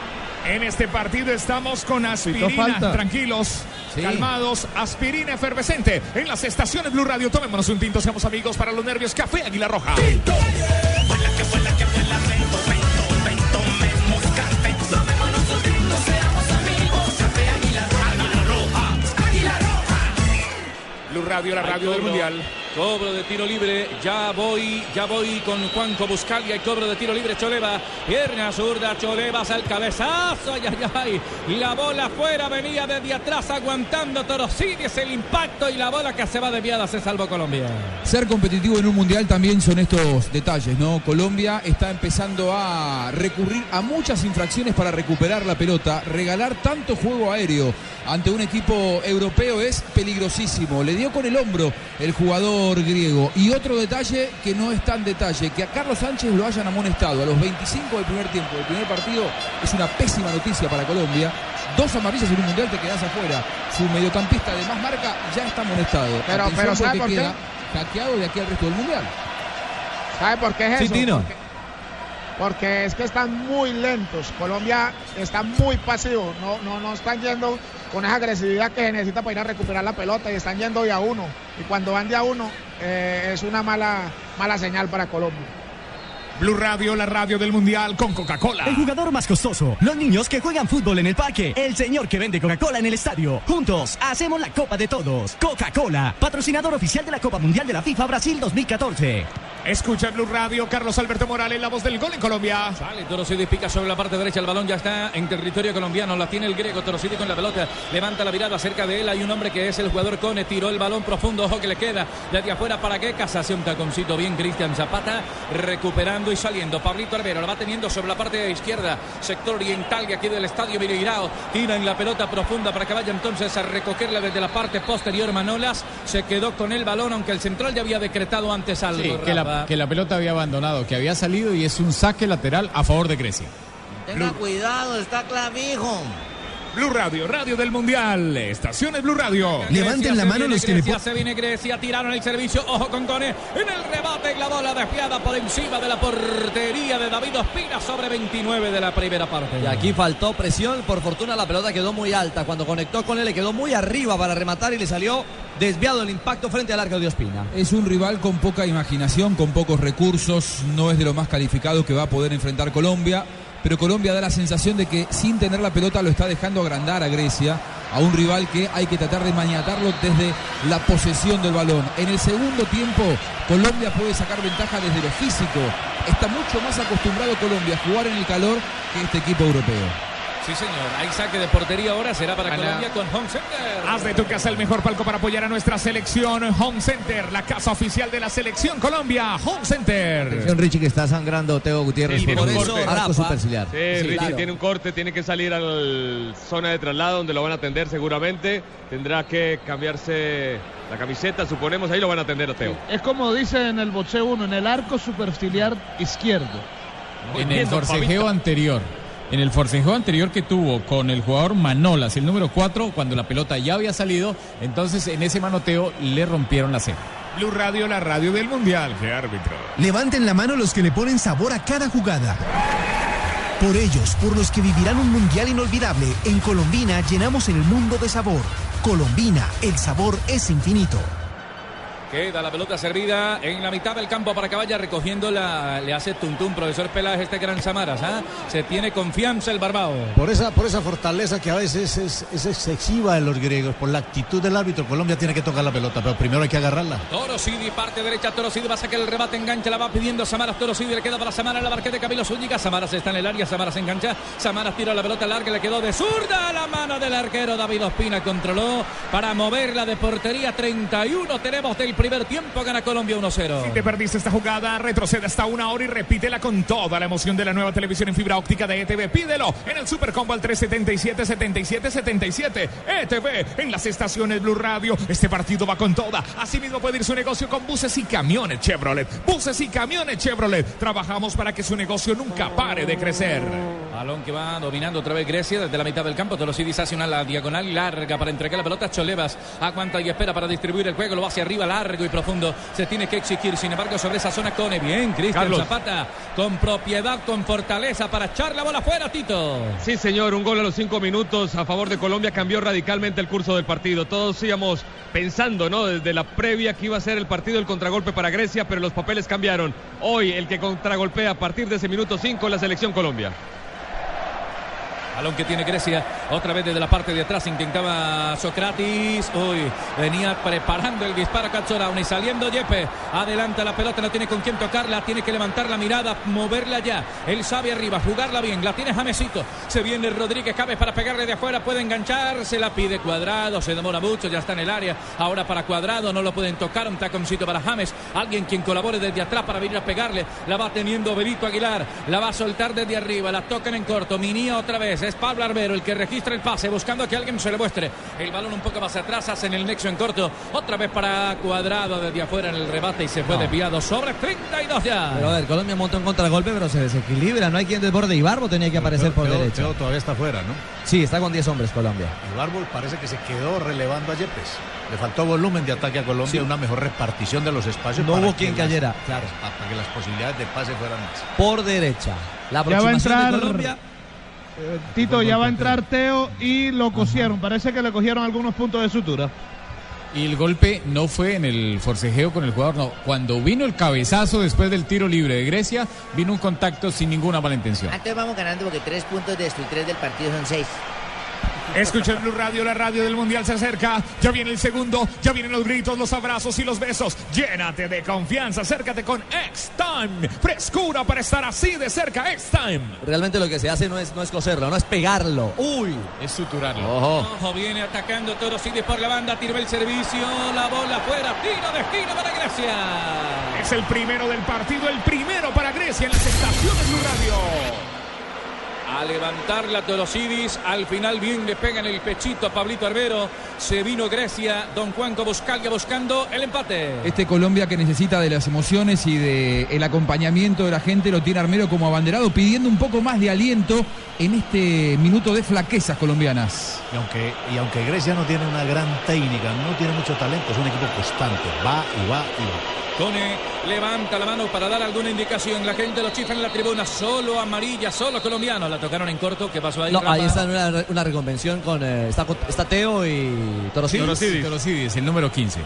Speaker 3: En este partido estamos con aspirina, tranquilos, calmados, aspirina efervescente. En las estaciones Blue Radio, tomémonos un tinto, seamos amigos para los nervios. Café Águila Roja. Blue Radio, la radio del. Mundial.
Speaker 2: Cobro de tiro libre, ya voy, ya voy con Juanco Buscalia y cobro de tiro libre Choleva, pierna zurda, Choleva al cabezazo, ay, ay, ay, la bola fuera, venía desde atrás aguantando Torosides el impacto y la bola que se va desviada se salvó Colombia.
Speaker 8: Ser competitivo en un mundial también son estos detalles, ¿no? Colombia está empezando a recurrir a muchas infracciones para recuperar la pelota. Regalar tanto juego aéreo ante un equipo europeo es peligrosísimo. Le dio con el hombro el jugador griego. Y otro detalle que no es tan detalle, que a Carlos Sánchez lo hayan amonestado a los 25 del primer tiempo del primer partido es una pésima noticia para Colombia. Dos amarillas en un mundial te quedas afuera. Su mediocampista de más marca ya está amonestado.
Speaker 11: Pero-
Speaker 8: Atención
Speaker 11: pero ¿sabe por qué?
Speaker 8: queda hackeado de aquí al resto del mundial.
Speaker 11: ¿Sabe por qué es
Speaker 8: Sí,
Speaker 11: eso?
Speaker 8: Tino.
Speaker 11: Porque, porque es que están muy lentos. Colombia está muy pasivo. No, no, no están yendo con esa agresividad que se necesita para ir a recuperar la pelota y están yendo de a uno. Y cuando van de a uno eh, es una mala, mala señal para Colombia.
Speaker 3: Blue Radio, la radio del Mundial con Coca-Cola.
Speaker 14: El jugador más costoso, los niños que juegan fútbol en el parque, el señor que vende Coca-Cola en el estadio. Juntos hacemos la Copa de Todos. Coca-Cola, patrocinador oficial de la Copa Mundial de la FIFA Brasil 2014.
Speaker 3: Escucha Blue Radio, Carlos Alberto Morales, la voz del gol en Colombia.
Speaker 2: Sale Torosidi, pica sobre la parte derecha, el balón ya está en territorio colombiano, la tiene el griego Torosidi con la pelota, levanta la mirada cerca de él, hay un hombre que es el jugador Cone, tiró el balón profundo, ojo que le queda desde afuera para que Casase un taconcito bien Cristian Zapata, recuperando y saliendo, Pablito Arbero la va teniendo sobre la parte izquierda, sector oriental de aquí del estadio Mireirao, tira en la pelota profunda para que vaya entonces a recogerla desde la parte posterior Manolas, se quedó con el balón, aunque el central ya había decretado antes algo.
Speaker 6: Sí, que, la, que la pelota había abandonado, que había salido y es un saque lateral a favor de Grecia.
Speaker 13: Tenga cuidado, está clavijo.
Speaker 3: Blue Radio, radio del Mundial, estaciones Blue Radio.
Speaker 15: Levanten la mano los que le
Speaker 2: Grecia, se viene Grecia, tiraron el servicio, ojo con Cone, en el rebate la bola desviada por encima de la portería de David Ospina sobre 29 de la primera parte.
Speaker 1: Y aquí faltó presión, por fortuna la pelota quedó muy alta, cuando conectó con él le quedó muy arriba para rematar y le salió desviado el impacto frente al arco de Ospina.
Speaker 8: Es un rival con poca imaginación, con pocos recursos, no es de lo más calificado que va a poder enfrentar Colombia, pero Colombia da la sensación de que sin tener la pelota lo está dejando agrandar a Grecia, a un rival que hay que tratar de maniatarlo desde la posesión del balón. En el segundo tiempo, Colombia puede sacar ventaja desde lo físico. Está mucho más acostumbrado Colombia a jugar en el calor que este equipo europeo.
Speaker 2: Sí, señor. Hay saque de portería ahora. Será para Colombia con Home Center.
Speaker 3: Haz de tu casa el mejor palco para apoyar a nuestra selección. Home Center, la casa oficial de la selección Colombia. Home Center.
Speaker 17: Atención, Richie, que está sangrando Teo Gutiérrez.
Speaker 9: Sí,
Speaker 17: por
Speaker 9: corte.
Speaker 17: arco superciliar.
Speaker 9: Sí,
Speaker 17: Sí,
Speaker 9: Richie
Speaker 17: claro.
Speaker 9: tiene un corte, tiene que salir a la zona de traslado donde lo van a atender seguramente. Tendrá que cambiarse la camiseta, suponemos, ahí lo van a atender a Teo.
Speaker 10: Es como dice en el boxeo uno, en el arco superciliar izquierdo.
Speaker 6: En el forcejeo anterior. En el forcejeo anterior que tuvo con el jugador Manolas, el número 4, cuando la pelota ya había salido, entonces en ese manoteo le rompieron la ceja.
Speaker 3: Blue Radio, la radio del Mundial. ¡Qué árbitro!
Speaker 15: Levanten la mano los que le ponen sabor a cada jugada. Por ellos, por los que vivirán un mundial inolvidable, en Colombina llenamos el mundo de sabor. Colombina, el sabor es infinito.
Speaker 2: Queda la pelota servida en la mitad del campo para vaya recogiendo la. Le hace tuntum, profesor Peláez, este gran Samaras. ¿ah? Se tiene confianza el Barbao.
Speaker 4: Por esa, por esa fortaleza que a veces es, es excesiva en los griegos, por la actitud del árbitro, Colombia tiene que tocar la pelota, pero primero hay que agarrarla.
Speaker 2: Toro Sidi, parte derecha, Toro Sidi va a sacar el rebate, engancha, la va pidiendo Samaras, Toro Sidi le queda para Samaras, la barqueta de Camilo Zúñiga, Samaras está en el área, Samaras engancha, Samaras tira la pelota larga, le quedó de zurda a la mano del arquero David Ospina, controló para moverla de portería, 31 tenemos del primer tiempo, gana Colombia 1-0.
Speaker 3: Si te perdiste esta jugada, retrocede hasta una hora y repítela con toda la emoción de la nueva televisión en fibra óptica de ETV. Pídelo en el Super Combo al 377 77 77 ETV en las estaciones Blue Radio. Este partido va con toda. Asimismo puede ir su negocio con buses y camiones Chevrolet. Buses y camiones Chevrolet. Trabajamos para que su negocio nunca pare de crecer.
Speaker 2: Balón que va dominando otra vez Grecia desde la mitad del campo. Torosidis hace una la diagonal larga para entregar la pelota. Cholevas aguanta y espera para distribuir el juego. Lo va hacia arriba, largo y profundo. Se tiene que exigir. Sin embargo, sobre esa zona Cone. Bien, Cristian. Zapata. Con propiedad, con fortaleza para echar la bola fuera, Tito.
Speaker 9: Sí, señor, un gol a los cinco minutos a favor de Colombia cambió radicalmente el curso del partido. Todos íbamos pensando, ¿no? Desde la previa que iba a ser el partido el contragolpe para Grecia, pero los papeles cambiaron. Hoy el que contragolpea a partir de ese minuto 5 la selección Colombia.
Speaker 2: Balón que tiene Grecia, otra vez desde la parte de atrás intentaba Socrates, uy, venía preparando el disparo Cazzorauni, saliendo Yepe, adelanta la pelota, no tiene con quién tocarla, tiene que levantar la mirada, moverla ya, él sabe arriba, jugarla bien, la tiene Jamesito, se viene Rodríguez, cabe para pegarle de afuera, puede enganchar, se la pide Cuadrado, se demora mucho, ya está en el área, ahora para Cuadrado, no lo pueden tocar, un taconcito para James, alguien quien colabore desde atrás para venir a pegarle, la va teniendo Benito Aguilar, la va a soltar desde arriba, la tocan en corto, Minía otra vez, es Pablo Arbero el que registra el pase, buscando que alguien se le muestre. El balón un poco más atrás, hacen el nexo en corto. Otra vez para Cuadrado desde afuera en el rebate y se fue
Speaker 1: No.
Speaker 2: desviado sobre 32 ya.
Speaker 1: Pero a ver, Colombia monta un contragolpe, pero se desequilibra. No hay quien desborde. Y Barbo tenía que aparecer por derecha.
Speaker 4: Todavía está fuera, ¿no?
Speaker 1: Sí, está con 10 hombres Colombia.
Speaker 4: Árbol parece que se quedó relevando a Yepes. Le faltó volumen de ataque a Colombia,
Speaker 1: Sí.
Speaker 4: una mejor repartición de los espacios.
Speaker 1: No
Speaker 4: para
Speaker 1: hubo
Speaker 4: que
Speaker 1: quien
Speaker 4: las-
Speaker 1: cayera, claro.
Speaker 4: Para que las posibilidades de pase fueran más.
Speaker 1: Por derecha. La
Speaker 10: Ya va a
Speaker 1: aproximación
Speaker 10: entrar.
Speaker 1: de Colombia.
Speaker 10: Eh, Tito, ya va a entrar Teo y lo cosieron. Parece que le cogieron algunos puntos de sutura.
Speaker 6: Y el golpe no fue en el forcejeo con el jugador, no. Cuando vino el cabezazo después del tiro libre de Grecia, vino un contacto sin ninguna mala intención.
Speaker 19: Antes vamos ganando porque tres puntos de estos y tres del partido son seis.
Speaker 3: Escucha el Blue Radio, la radio del Mundial se acerca. Ya viene el segundo, ya vienen los gritos, los abrazos y los besos. Llénate de confianza, acércate con X-Time. Frescura para estar así de cerca, X-Time.
Speaker 1: Realmente lo que se hace no es, no es coserlo, no es pegarlo. Uy,
Speaker 6: es suturarlo.
Speaker 1: Ojo.
Speaker 2: Ojo, viene atacando Torosides por la banda, tiró el servicio, la bola afuera, tiro de esquina para Grecia.
Speaker 3: Es el primero del partido, el primero para Grecia en las estaciones Blue Radio.
Speaker 2: A levantar la Torosidis, al final bien le pegan el pechito a Pablito Arbero. Se vino Grecia, Don Juanco Buscalia buscando el empate.
Speaker 8: Este Colombia que necesita de las emociones y del el acompañamiento de la gente lo tiene Armero como abanderado, pidiendo un poco más de aliento en este minuto de flaquezas colombianas.
Speaker 4: Y aunque, y aunque Grecia no tiene una gran técnica, no tiene mucho talento, es un equipo constante, va y va y va.
Speaker 2: Cone levanta la mano para dar alguna indicación. La gente lo chifra en la tribuna. Solo amarilla, solo colombiano. La tocaron en corto. ¿Qué pasó ahí?
Speaker 1: No,
Speaker 2: Rafa?
Speaker 1: ahí está una, una reconvención con. eh, está, está Teo y Torosidis.
Speaker 6: Torosidis. Torosidis, el número 15.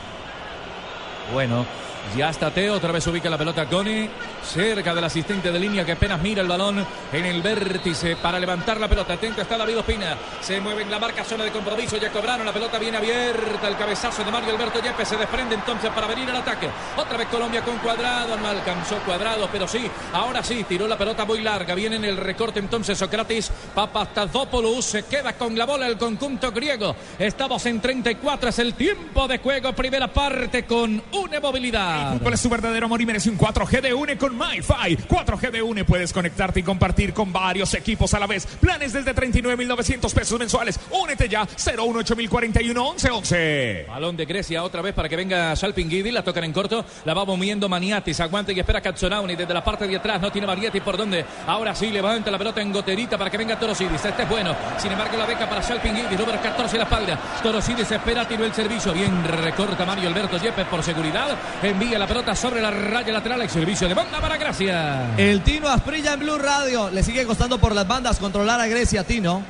Speaker 2: Bueno, ya está Teo, otra vez ubica la pelota Cone, cerca del asistente de línea que apenas mira el balón en el vértice para levantar la pelota. Atento está David Ospina, se mueve en la marca, zona de compromiso, ya cobraron, la pelota viene abierta, el cabezazo de Mario Alberto Yepes se desprende entonces para venir al ataque. Otra vez Colombia con cuadrado, no alcanzó cuadrado, pero sí, ahora sí, tiró la pelota muy larga, viene en el recorte entonces Socrates, Papastadopoulos se queda con la bola el conjunto griego. Estamos en 34, es el tiempo de juego, primera parte con una movilidad.
Speaker 3: El fútbol es su verdadero amor y merece un 4G de UNE con MyFi. 4G de UNE puedes conectarte y compartir con varios equipos a la vez. Planes desde 39.900 pesos mensuales. Únete ya 018411111.
Speaker 2: Balón de Grecia otra vez para que venga Salpinguidi. La tocan en corto. La va moviendo Maniatis. Aguanta y espera Cazzonauni desde la parte de atrás. No tiene Marietti por dónde. Ahora sí levanta la pelota en goterita para que venga Torosidis. Este es bueno. Sin embargo, la beca para Salpinguidi. Número 14 en la espalda. Torosidis espera, tiró el servicio. Bien recorta Mario Alberto Yepes por seguridad. Envía la pelota sobre la raya lateral. El servicio de banda para Gracia.
Speaker 1: El Tino Asprilla en Blue Radio. Le sigue costando por las bandas controlar a Grecia, Tino.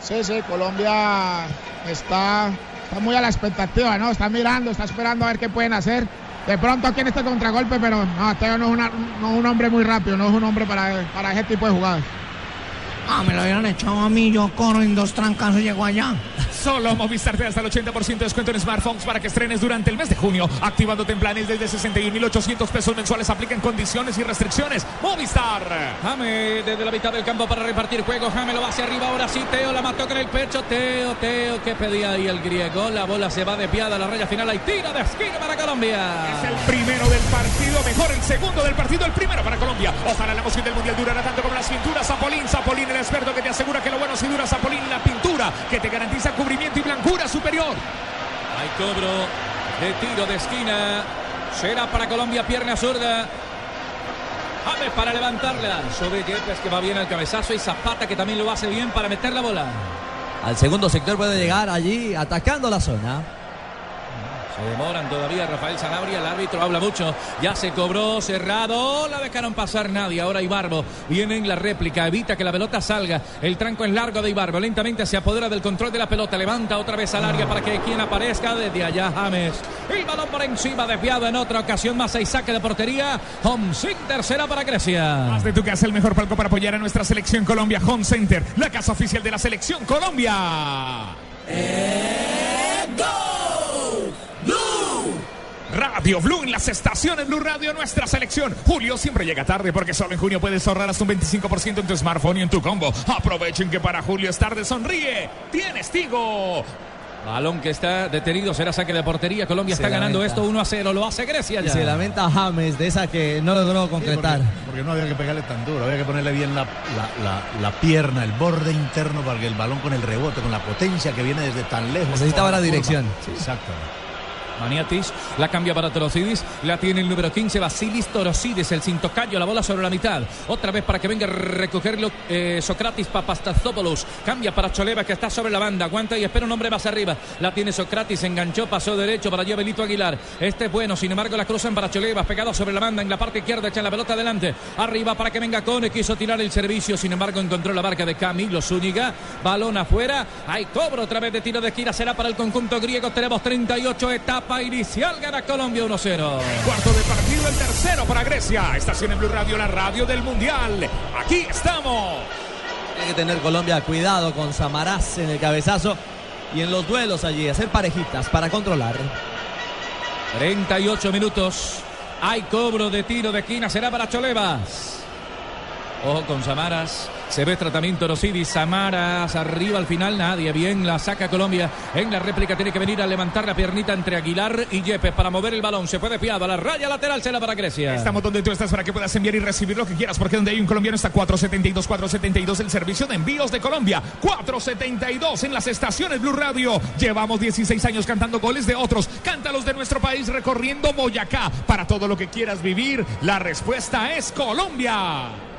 Speaker 11: Sí, sí, Colombia está, está muy a la expectativa, ¿no? Está mirando, está esperando a ver qué pueden hacer. De pronto aquí en este contragolpe, pero no, Teo no es, una- no es un hombre muy rápido, no es un hombre para, para ese tipo de jugadas.
Speaker 13: Ah, me lo hubieran echado a mí, yo corro en dos trancazos y llego allá.
Speaker 3: Solo Movistar te da hasta el 80% de descuento en smartphones para que estrenes durante el mes de junio. Activándote en planes desde 61.800 pesos mensuales. Aplican condiciones y restricciones. Movistar.
Speaker 2: Jame desde la mitad del campo para repartir juego. Jame lo va hacia arriba. Ahora sí, Teo la mató con el pecho. Teo, Teo, ¿qué pedía ahí el griego? La bola se va desviada a la raya final. Hay tira de esquina para Colombia.
Speaker 3: Es el primero del partido, mejor el segundo del partido, el primero para Colombia. Ojalá la emoción del mundial durara tanto como las pinturas. Zapolín, Zapolín, el experto que te asegura que lo bueno si dura Zapolín, la pintura que te garantiza cubrimiento y blancura superior.
Speaker 2: Hay cobro de tiro de esquina. Será para Colombia, pierna zurda. James para levantarla. Sobre Yepes que va bien al cabezazo y Zapata que también lo hace bien para meter la bola.
Speaker 1: Al segundo sector puede llegar allí atacando la zona.
Speaker 2: Se demoran todavía Rafael Sanabria, el árbitro habla mucho, ya se cobró cerrado, la dejaron pasar nadie, ahora Ibarbo viene en la réplica, evita que la pelota salga, el tranco es largo de Ibarbo, lentamente se apodera del control de la pelota, levanta otra vez al área para que quien aparezca. Desde allá James, el balón por encima desviado en otra ocasión más, hay saque de portería, Home Center será para Grecia.
Speaker 3: Haz de tu casa el mejor palco para apoyar a nuestra selección Colombia. Home Center, la casa oficial de la selección Colombia. Radio Blue en las estaciones Blue Radio, nuestra selección. Julio siempre llega tarde porque solo en junio puedes ahorrar hasta un 25% en tu smartphone y en tu combo. Aprovechen que para Julio es tarde, sonríe. Tienes Tigo.
Speaker 2: Balón que está detenido, será saque de portería, Colombia
Speaker 1: Se
Speaker 2: está ganando esto 1 a 0, lo hace Grecia
Speaker 1: Y
Speaker 2: ya.
Speaker 1: se lamenta James de esa que no logró concretar.
Speaker 4: porque, porque no había que pegarle tan duro, había que ponerle bien la, la- la- la pierna, el borde interno para que el balón con el rebote, con la potencia que viene desde tan lejos.
Speaker 1: Necesitaba la dirección.
Speaker 4: Sí, exacto.
Speaker 2: Maniatis la cambia para Torosidis. La tiene el número 15, Basilis Torosidis, el cintocayo, la bola sobre la mitad. Otra vez para que venga a recogerlo eh, Socratis Papastazopoulos. Cambia para Choleva que está sobre la banda. Aguanta y espera un hombre más arriba. La tiene Socratis, enganchó, pasó derecho para allá Benito Aguilar. Este es bueno, sin embargo la cruzan para Choleva, pegado sobre la banda en la parte izquierda, echa la pelota adelante. Arriba para que venga Cone, quiso tirar el servicio, sin embargo encontró la barca de Camilo Zúñiga. Balón afuera. Hay cobro otra vez de tiro de esquina. Será para el conjunto griego. Tenemos 38 etapa inicial. Gana Colombia 1-0.
Speaker 3: Cuarto de partido, el tercero para Grecia. Estación en Blue Radio, la radio del Mundial. Aquí estamos.
Speaker 1: Tiene que tener Colombia cuidado con Samaraz en el cabezazo y en los duelos allí, hacer parejitas para controlar.
Speaker 2: 38 minutos. Hay cobro de tiro de esquina. Será para Cholevas. Ojo con Samaras. Se ve tratamiento Rosidis. Samaras arriba al final. Nadie bien. La saca Colombia. En la réplica tiene que venir a levantar la piernita entre Aguilar y Yepes para mover el balón. Se fue desviado a la raya lateral. Será para Grecia.
Speaker 3: Estamos donde tú estás para que puedas enviar y recibir lo que quieras. Porque donde hay un colombiano está 472, 472 el servicio de envíos de Colombia. 472 en las estaciones Blue Radio. Llevamos 16 años cantando goles de otros. Cántalos de nuestro país recorriendo Boyacá. Para todo lo que quieras vivir, la respuesta es Colombia.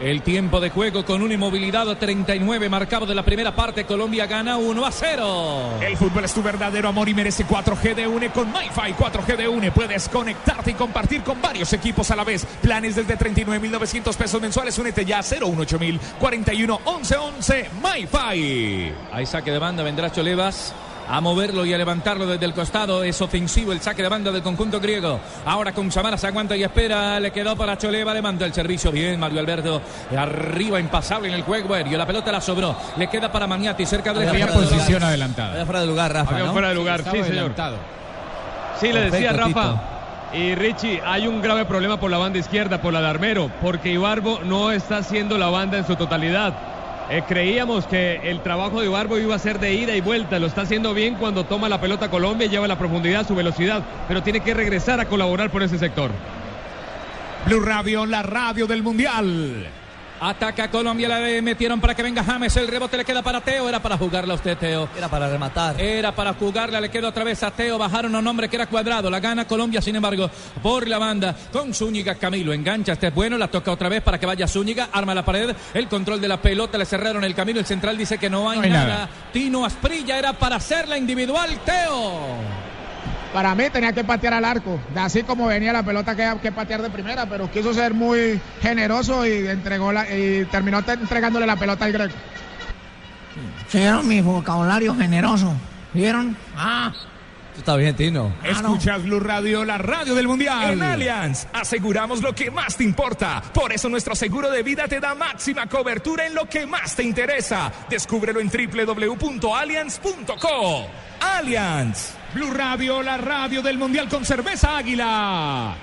Speaker 2: El tiempo de juego con una inmovilidad a 39 marcado de la primera parte. Colombia gana 1 a 0.
Speaker 3: El fútbol es tu verdadero amor y merece 4G de UNE con MyFi 4G de UNE. Puedes conectarte y compartir con varios equipos a la vez. Planes desde 39.900 pesos mensuales. Únete ya a 018000 41 11 11 MyFi.
Speaker 2: Hay saque de banda, vendrá Cholevas a moverlo y a levantarlo desde el costado. Es ofensivo el saque de banda del conjunto griego. Ahora con Samaras aguanta y espera. Le quedó para Choleva. Le manda el servicio bien. Mario Alberto arriba, impasable en el juego aéreo. La pelota la sobró. Le queda para Maniati cerca de
Speaker 6: Había posición adelantada.
Speaker 1: Había fuera de lugar, Rafa.
Speaker 9: Había
Speaker 1: ¿no?
Speaker 9: fuera de lugar, sí, señor. Sí, le decía
Speaker 1: Perfecto,
Speaker 9: Rafa. Y Richie, hay un grave problema por la banda izquierda, por la de Armero, porque Ibarbo no está haciendo la banda en su totalidad. Eh, creíamos que el trabajo de Ibarbo iba a ser de ida y vuelta, lo está haciendo bien cuando toma la pelota Colombia y lleva la profundidad, su velocidad, pero tiene que regresar a colaborar por ese sector.
Speaker 3: Blue Radio, la radio del Mundial.
Speaker 2: Ataca Colombia, la metieron para que venga James. El rebote le queda para Teo. Era para jugarla a usted, Teo.
Speaker 1: Era para rematar.
Speaker 2: Era para jugarla, le queda otra vez a Teo. Bajaron a un hombre que era cuadrado. La gana Colombia, sin embargo, por la banda. Con Zúñiga, Camilo engancha. Este es bueno. La toca otra vez para que vaya Zúñiga. Arma la pared. El control de la pelota. Le cerraron el camino. El central dice que no hay,
Speaker 6: No hay
Speaker 2: nada.
Speaker 6: nada.
Speaker 2: Tino Asprilla era para hacerla individual. Teo.
Speaker 11: Para mí tenía que patear al arco, así como venía la pelota que, que patear de primera, pero quiso ser muy generoso y entregó la, y terminó te- entregándole la pelota al greco.
Speaker 13: ¿Vieron mi vocabulario generoso? ¿Vieron? Ah.
Speaker 1: Está bien, Tino.
Speaker 3: Escuchas Blue Radio, la radio del Mundial. En Allianz, aseguramos lo que más te importa. Por eso nuestro seguro de vida te da máxima cobertura en lo que más te interesa. Descúbrelo en www.allianz.co. Allianz, Blue Radio, la radio del Mundial con cerveza águila.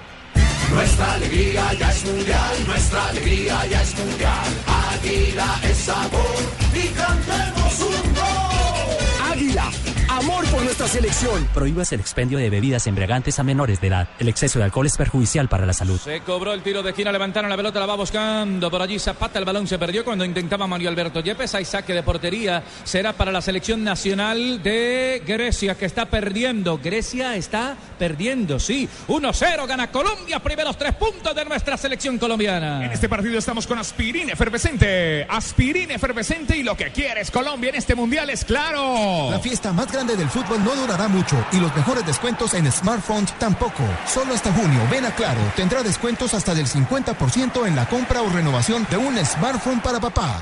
Speaker 18: Nuestra alegría ya es mundial, nuestra alegría ya es mundial. Águila es sabor y cantemos un gol.
Speaker 20: Águila, amor por nuestra selección.
Speaker 21: Prohíbas el expendio de bebidas embriagantes a menores de edad. El exceso de alcohol es perjudicial para la salud.
Speaker 2: Se cobró el tiro de esquina, levantaron la pelota, la va buscando. Por allí Zapata, el balón se perdió cuando intentaba Mario Alberto Yepes. Hay saque de portería. Será para la selección nacional de Grecia, que está perdiendo. Grecia está perdiendo, sí. 1-0, gana Colombia. Primeros tres puntos de nuestra selección colombiana.
Speaker 3: En este partido estamos con aspirina efervescente. Aspirina efervescente y lo que quieres Colombia en este mundial es claro.
Speaker 16: La fiesta más grande del fútbol no durará mucho y los mejores descuentos en smartphones tampoco. Solo hasta junio, ven a Claro, tendrá descuentos hasta del 50% en la compra o renovación de un smartphone para papá.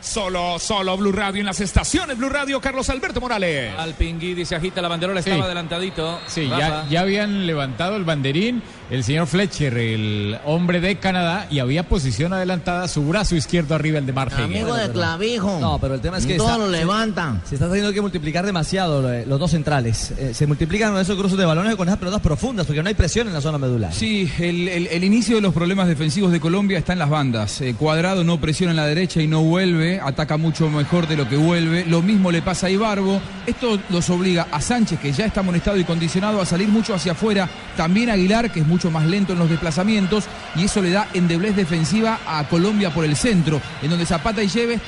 Speaker 3: Solo, solo Blue Radio en las estaciones Blue Radio, Carlos Alberto Morales.
Speaker 2: Al Pingui se agita la banderola,
Speaker 6: Sí.
Speaker 2: estaba adelantadito.
Speaker 6: Sí, ya, ya habían levantado el banderín el señor Fletcher, el hombre de Canadá, y había posición adelantada su brazo izquierdo arriba, el de Mark Hager.
Speaker 13: Amigo de clavijo.
Speaker 1: No, pero el tema es que
Speaker 13: Todo
Speaker 1: está-
Speaker 13: lo
Speaker 1: se-
Speaker 13: levantan.
Speaker 1: Se está teniendo que multiplicar demasiado los dos centrales. Eh, se multiplican esos cruces de balones con esas pelotas profundas porque no hay presión en la zona medular.
Speaker 8: Sí, el, el- el inicio de los problemas defensivos de Colombia está en las bandas. Eh, Cuadrado no presiona en la derecha y no vuelve, ataca mucho mejor de lo que vuelve. Lo mismo le pasa a Ibarbo. Esto los obliga a Sánchez, que ya está amonestado y condicionado, a salir mucho hacia afuera. También a Aguilar, que es mucho mucho más lento en los desplazamientos y eso le da endeblez defensiva a Colombia por el centro, en donde Zapata y Yepes,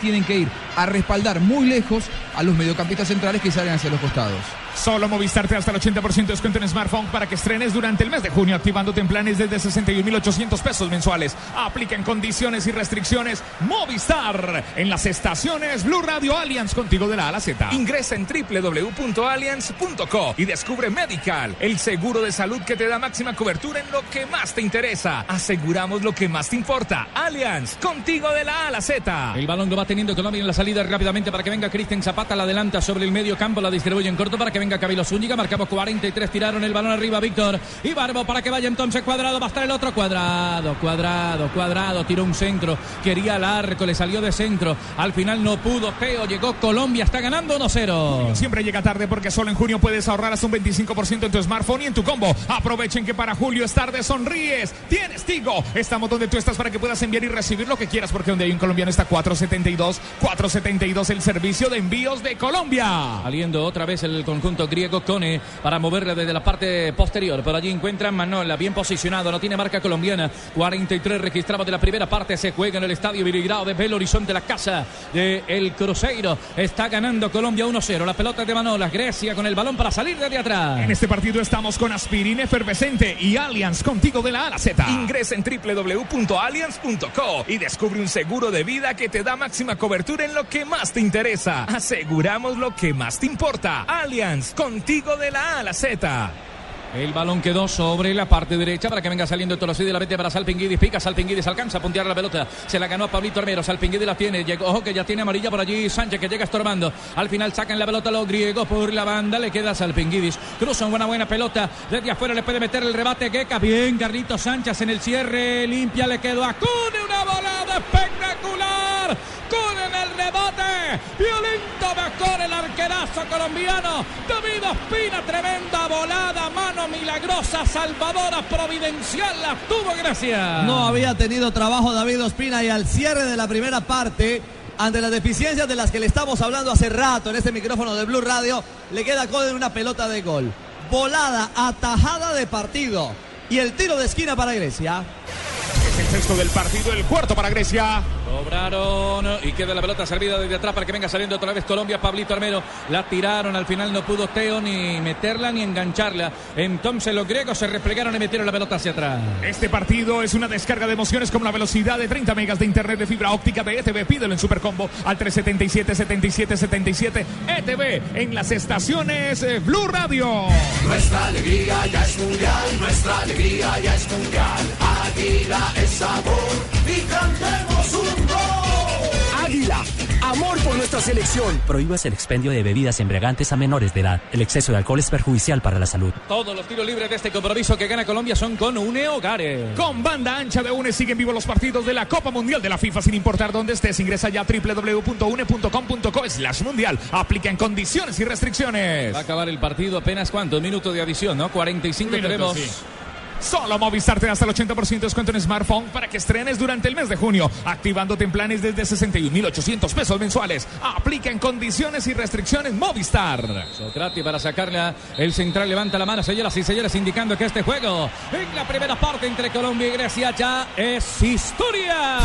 Speaker 8: tienen que ir a respaldar muy lejos a los mediocampistas centrales que salen hacia los costados.
Speaker 3: Solo Movistar te da hasta el 80% de descuento en smartphone para que estrenes durante el mes de junio, activándote en planes desde 61.800 pesos mensuales. Aplica en condiciones y restricciones Movistar en las estaciones Blue Radio Alliance contigo de la A la Z. Ingresa en www.alliance.co y descubre Medical, el seguro de salud que te da máxima cobertura en lo que más te interesa. Aseguramos lo que más te importa. Allianz, contigo de la A a la Z.
Speaker 2: El balón lo va teniendo Colombia en la salida rápidamente para que venga Cristian Zapata, la adelanta sobre el medio campo, la distribuye en corto para que venga Camilo Zúñiga, marcamos 43, tiraron el balón arriba Víctor y Barbo para que vaya entonces cuadrado, va a estar el otro cuadrado, cuadrado, cuadrado, tiró un centro, quería el arco, le salió de centro, al final no pudo, Teo, llegó Colombia, está ganando 1-0.
Speaker 3: Siempre llega tarde porque solo en junio puedes ahorrar hasta un 25% en tu smartphone y en tu combo. Aprovechen que para julio es tarde, sonríes, tienes Tigo. Estamos donde tú estás para que puedas enviar y recibir lo que quieras porque donde hay un colombiano está 472, 472 el servicio de envíos de Colombia.
Speaker 2: Saliendo otra vez el conjunto griego Cone para moverle desde la parte posterior. Por allí encuentran Manola, bien posicionado, no tiene marca colombiana. 43 registrado de la primera parte. Se juega en el estadio Virigrao de Belo Horizonte, la casa de el Cruzeiro. Está ganando Colombia 1-0. La pelota de Manola, Grecia con el balón para salir desde atrás.
Speaker 3: En este partido estamos con aspirina efervescente y Allianz contigo de la A a la Z. Ingresa en www.allianz.co y descubre un seguro de vida que te da máxima cobertura en lo que más te interesa. Aseguramos lo que más te importa. Allianz contigo de la A a la Z.
Speaker 2: El balón quedó sobre la parte derecha para que venga saliendo Torosí de la vete para Salpinguidis. Pica Salpinguidis, alcanza a puntear la pelota. Se la ganó a Pablito Armero. Salpinguidis la tiene. Llegó, ojo que ya tiene amarilla por allí. Sánchez que llega estorbando. Al final sacan la pelota los griegos por la banda. Le queda Salpinguidis. Cruza una buena pelota. Desde afuera le puede meter el rebate. Queca bien. Carlitos Sánchez en el cierre. Limpia le quedó a Cune. Una volada espectacular. Cune en el rebote. El arquerazo colombiano. David Ospina. Tremenda volada. Mano milagrosa, salvadora, providencial, la tuvo Gracia.
Speaker 1: No había tenido trabajo David Ospina y al cierre de la primera parte, ante las deficiencias de las que le estamos hablando hace rato en este micrófono de Blue Radio, le queda en una pelota de gol. Volada, atajada de partido. Y el tiro de esquina para Grecia.
Speaker 3: Es el sexto del partido, el cuarto para Grecia.
Speaker 2: Cobraron y queda la pelota servida desde atrás para que venga saliendo otra vez Colombia. Pablito Armero la tiraron. Al final no pudo Teo ni meterla ni engancharla. Entonces los griegos se replegaron y metieron la pelota hacia atrás.
Speaker 3: Este partido es una descarga de emociones con la velocidad de 30 megas de internet de fibra óptica de ETV. Pídelo en Supercombo al 377 77 77 ETV en las estaciones eh, Blue Radio.
Speaker 18: Nuestra alegría ya es mundial, nuestra alegría ya es mundial. Águila es sabor y cantemos un.
Speaker 20: Águila, amor por nuestra selección.
Speaker 21: Prohíbas el expendio de bebidas embriagantes a menores de edad. El exceso de alcohol es perjudicial para la salud.
Speaker 2: Todos los tiros libres de este compromiso que gana Colombia son con UNE Hogares.
Speaker 3: Con banda ancha de UNE siguen vivos los partidos de la Copa Mundial de la FIFA sin importar dónde estés. Ingresa ya a www.une.com.co slash mundial. Aplica en condiciones y restricciones.
Speaker 2: Va a acabar el partido apenas cuántos minutos de adición, ¿no? 45
Speaker 3: Minutos,
Speaker 2: tenemos.
Speaker 3: sí. Solo Movistar te da hasta el 80% de descuento en smartphone para que estrenes durante el mes de junio, activándote en planes desde 61.800 pesos mensuales. Aplica en condiciones y restricciones Movistar.
Speaker 2: Sotrati para sacarla. El central levanta la mano, señoras y señores, indicando que este juego en la primera parte entre Colombia y Grecia ya es historia.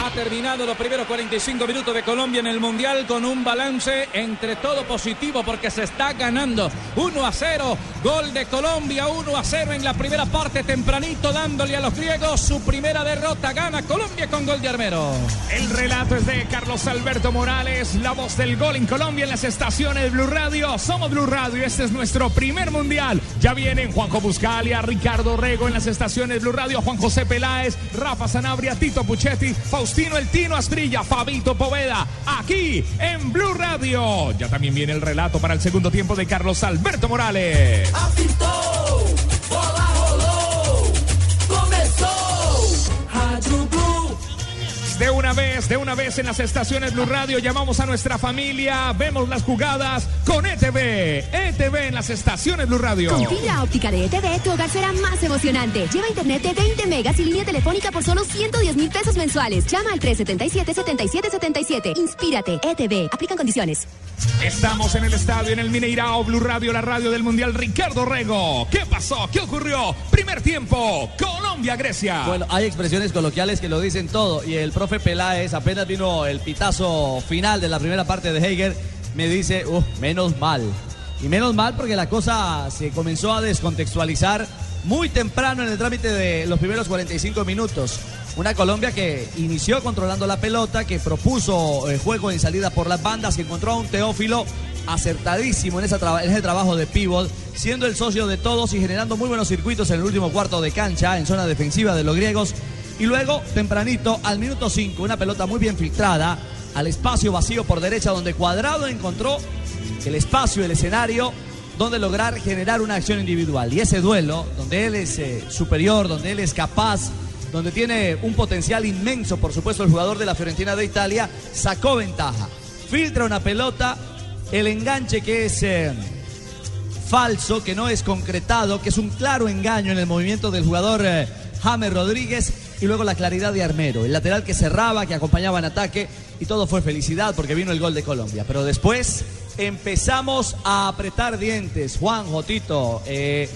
Speaker 2: Ha terminado los primeros 45 minutos de Colombia en el Mundial con un balance entre todo positivo porque se está ganando 1 a 0. Gol de Colombia 1 a 0 en la primera parte tempranito dándole a los griegos su primera derrota. Gana Colombia con gol de Armero.
Speaker 3: El relato es de Carlos Alberto Morales, la voz del gol en Colombia en las estaciones Blue Radio. Somos Blue Radio, este es nuestro primer mundial. Ya vienen Juanjo Buscalia, Ricardo Rego en las estaciones Blue Radio, Juan José Peláez, Rafa Sanabria, Tito Puchetti, El Tino Astrilla, Fabito Poveda, aquí en Blue Radio. Ya también viene el relato para el segundo tiempo de Carlos Alberto Morales. De una vez, de una vez en las estaciones Blue Radio, llamamos a nuestra familia, vemos las jugadas con ETV. ETV en las estaciones Blue Radio.
Speaker 22: Con fibra óptica de ETV, tu hogar será más emocionante. Lleva internet de 20 megas y línea telefónica por solo 110 mil pesos mensuales. Llama al 377-7777. Inspírate. ETV. Aplican condiciones.
Speaker 3: Estamos en el estadio, en el Mineirao, Blue Radio, la radio del Mundial. Ricardo Rego, ¿qué pasó? ¿Qué ocurrió? Primer tiempo, Colombia-Grecia.
Speaker 1: Bueno, hay expresiones coloquiales que lo dicen todo y el profe Peláez apenas vino el pitazo final de la primera parte de Heiger, me dice, "Uf, menos mal. Y menos mal porque la cosa se comenzó a descontextualizar muy temprano en el trámite de los primeros 45 minutos. Una Colombia que inició controlando la pelota, que propuso eh, juego en salida por las bandas, que encontró a un Teófilo acertadísimo en, esa ese trabajo de pivot, siendo el socio de todos y generando muy buenos circuitos en el último cuarto de cancha, en zona defensiva de los griegos. Y luego, tempranito, al minuto 5, una pelota muy bien filtrada al espacio vacío por derecha, donde Cuadrado encontró el espacio, el escenario, donde lograr generar una acción individual. Y ese duelo, donde él es eh, superior, donde él es capaz, donde tiene un potencial inmenso, por supuesto, el jugador de la Fiorentina de Italia, sacó ventaja. Filtra una pelota, el enganche que es eh, falso, que no es concretado, que es un claro engaño en el movimiento del jugador eh, James Rodríguez y luego la claridad de Armero, el lateral que cerraba, que acompañaba en ataque y todo fue felicidad porque vino el gol de Colombia. Pero después empezamos a apretar dientes. Juan Jotito, eh,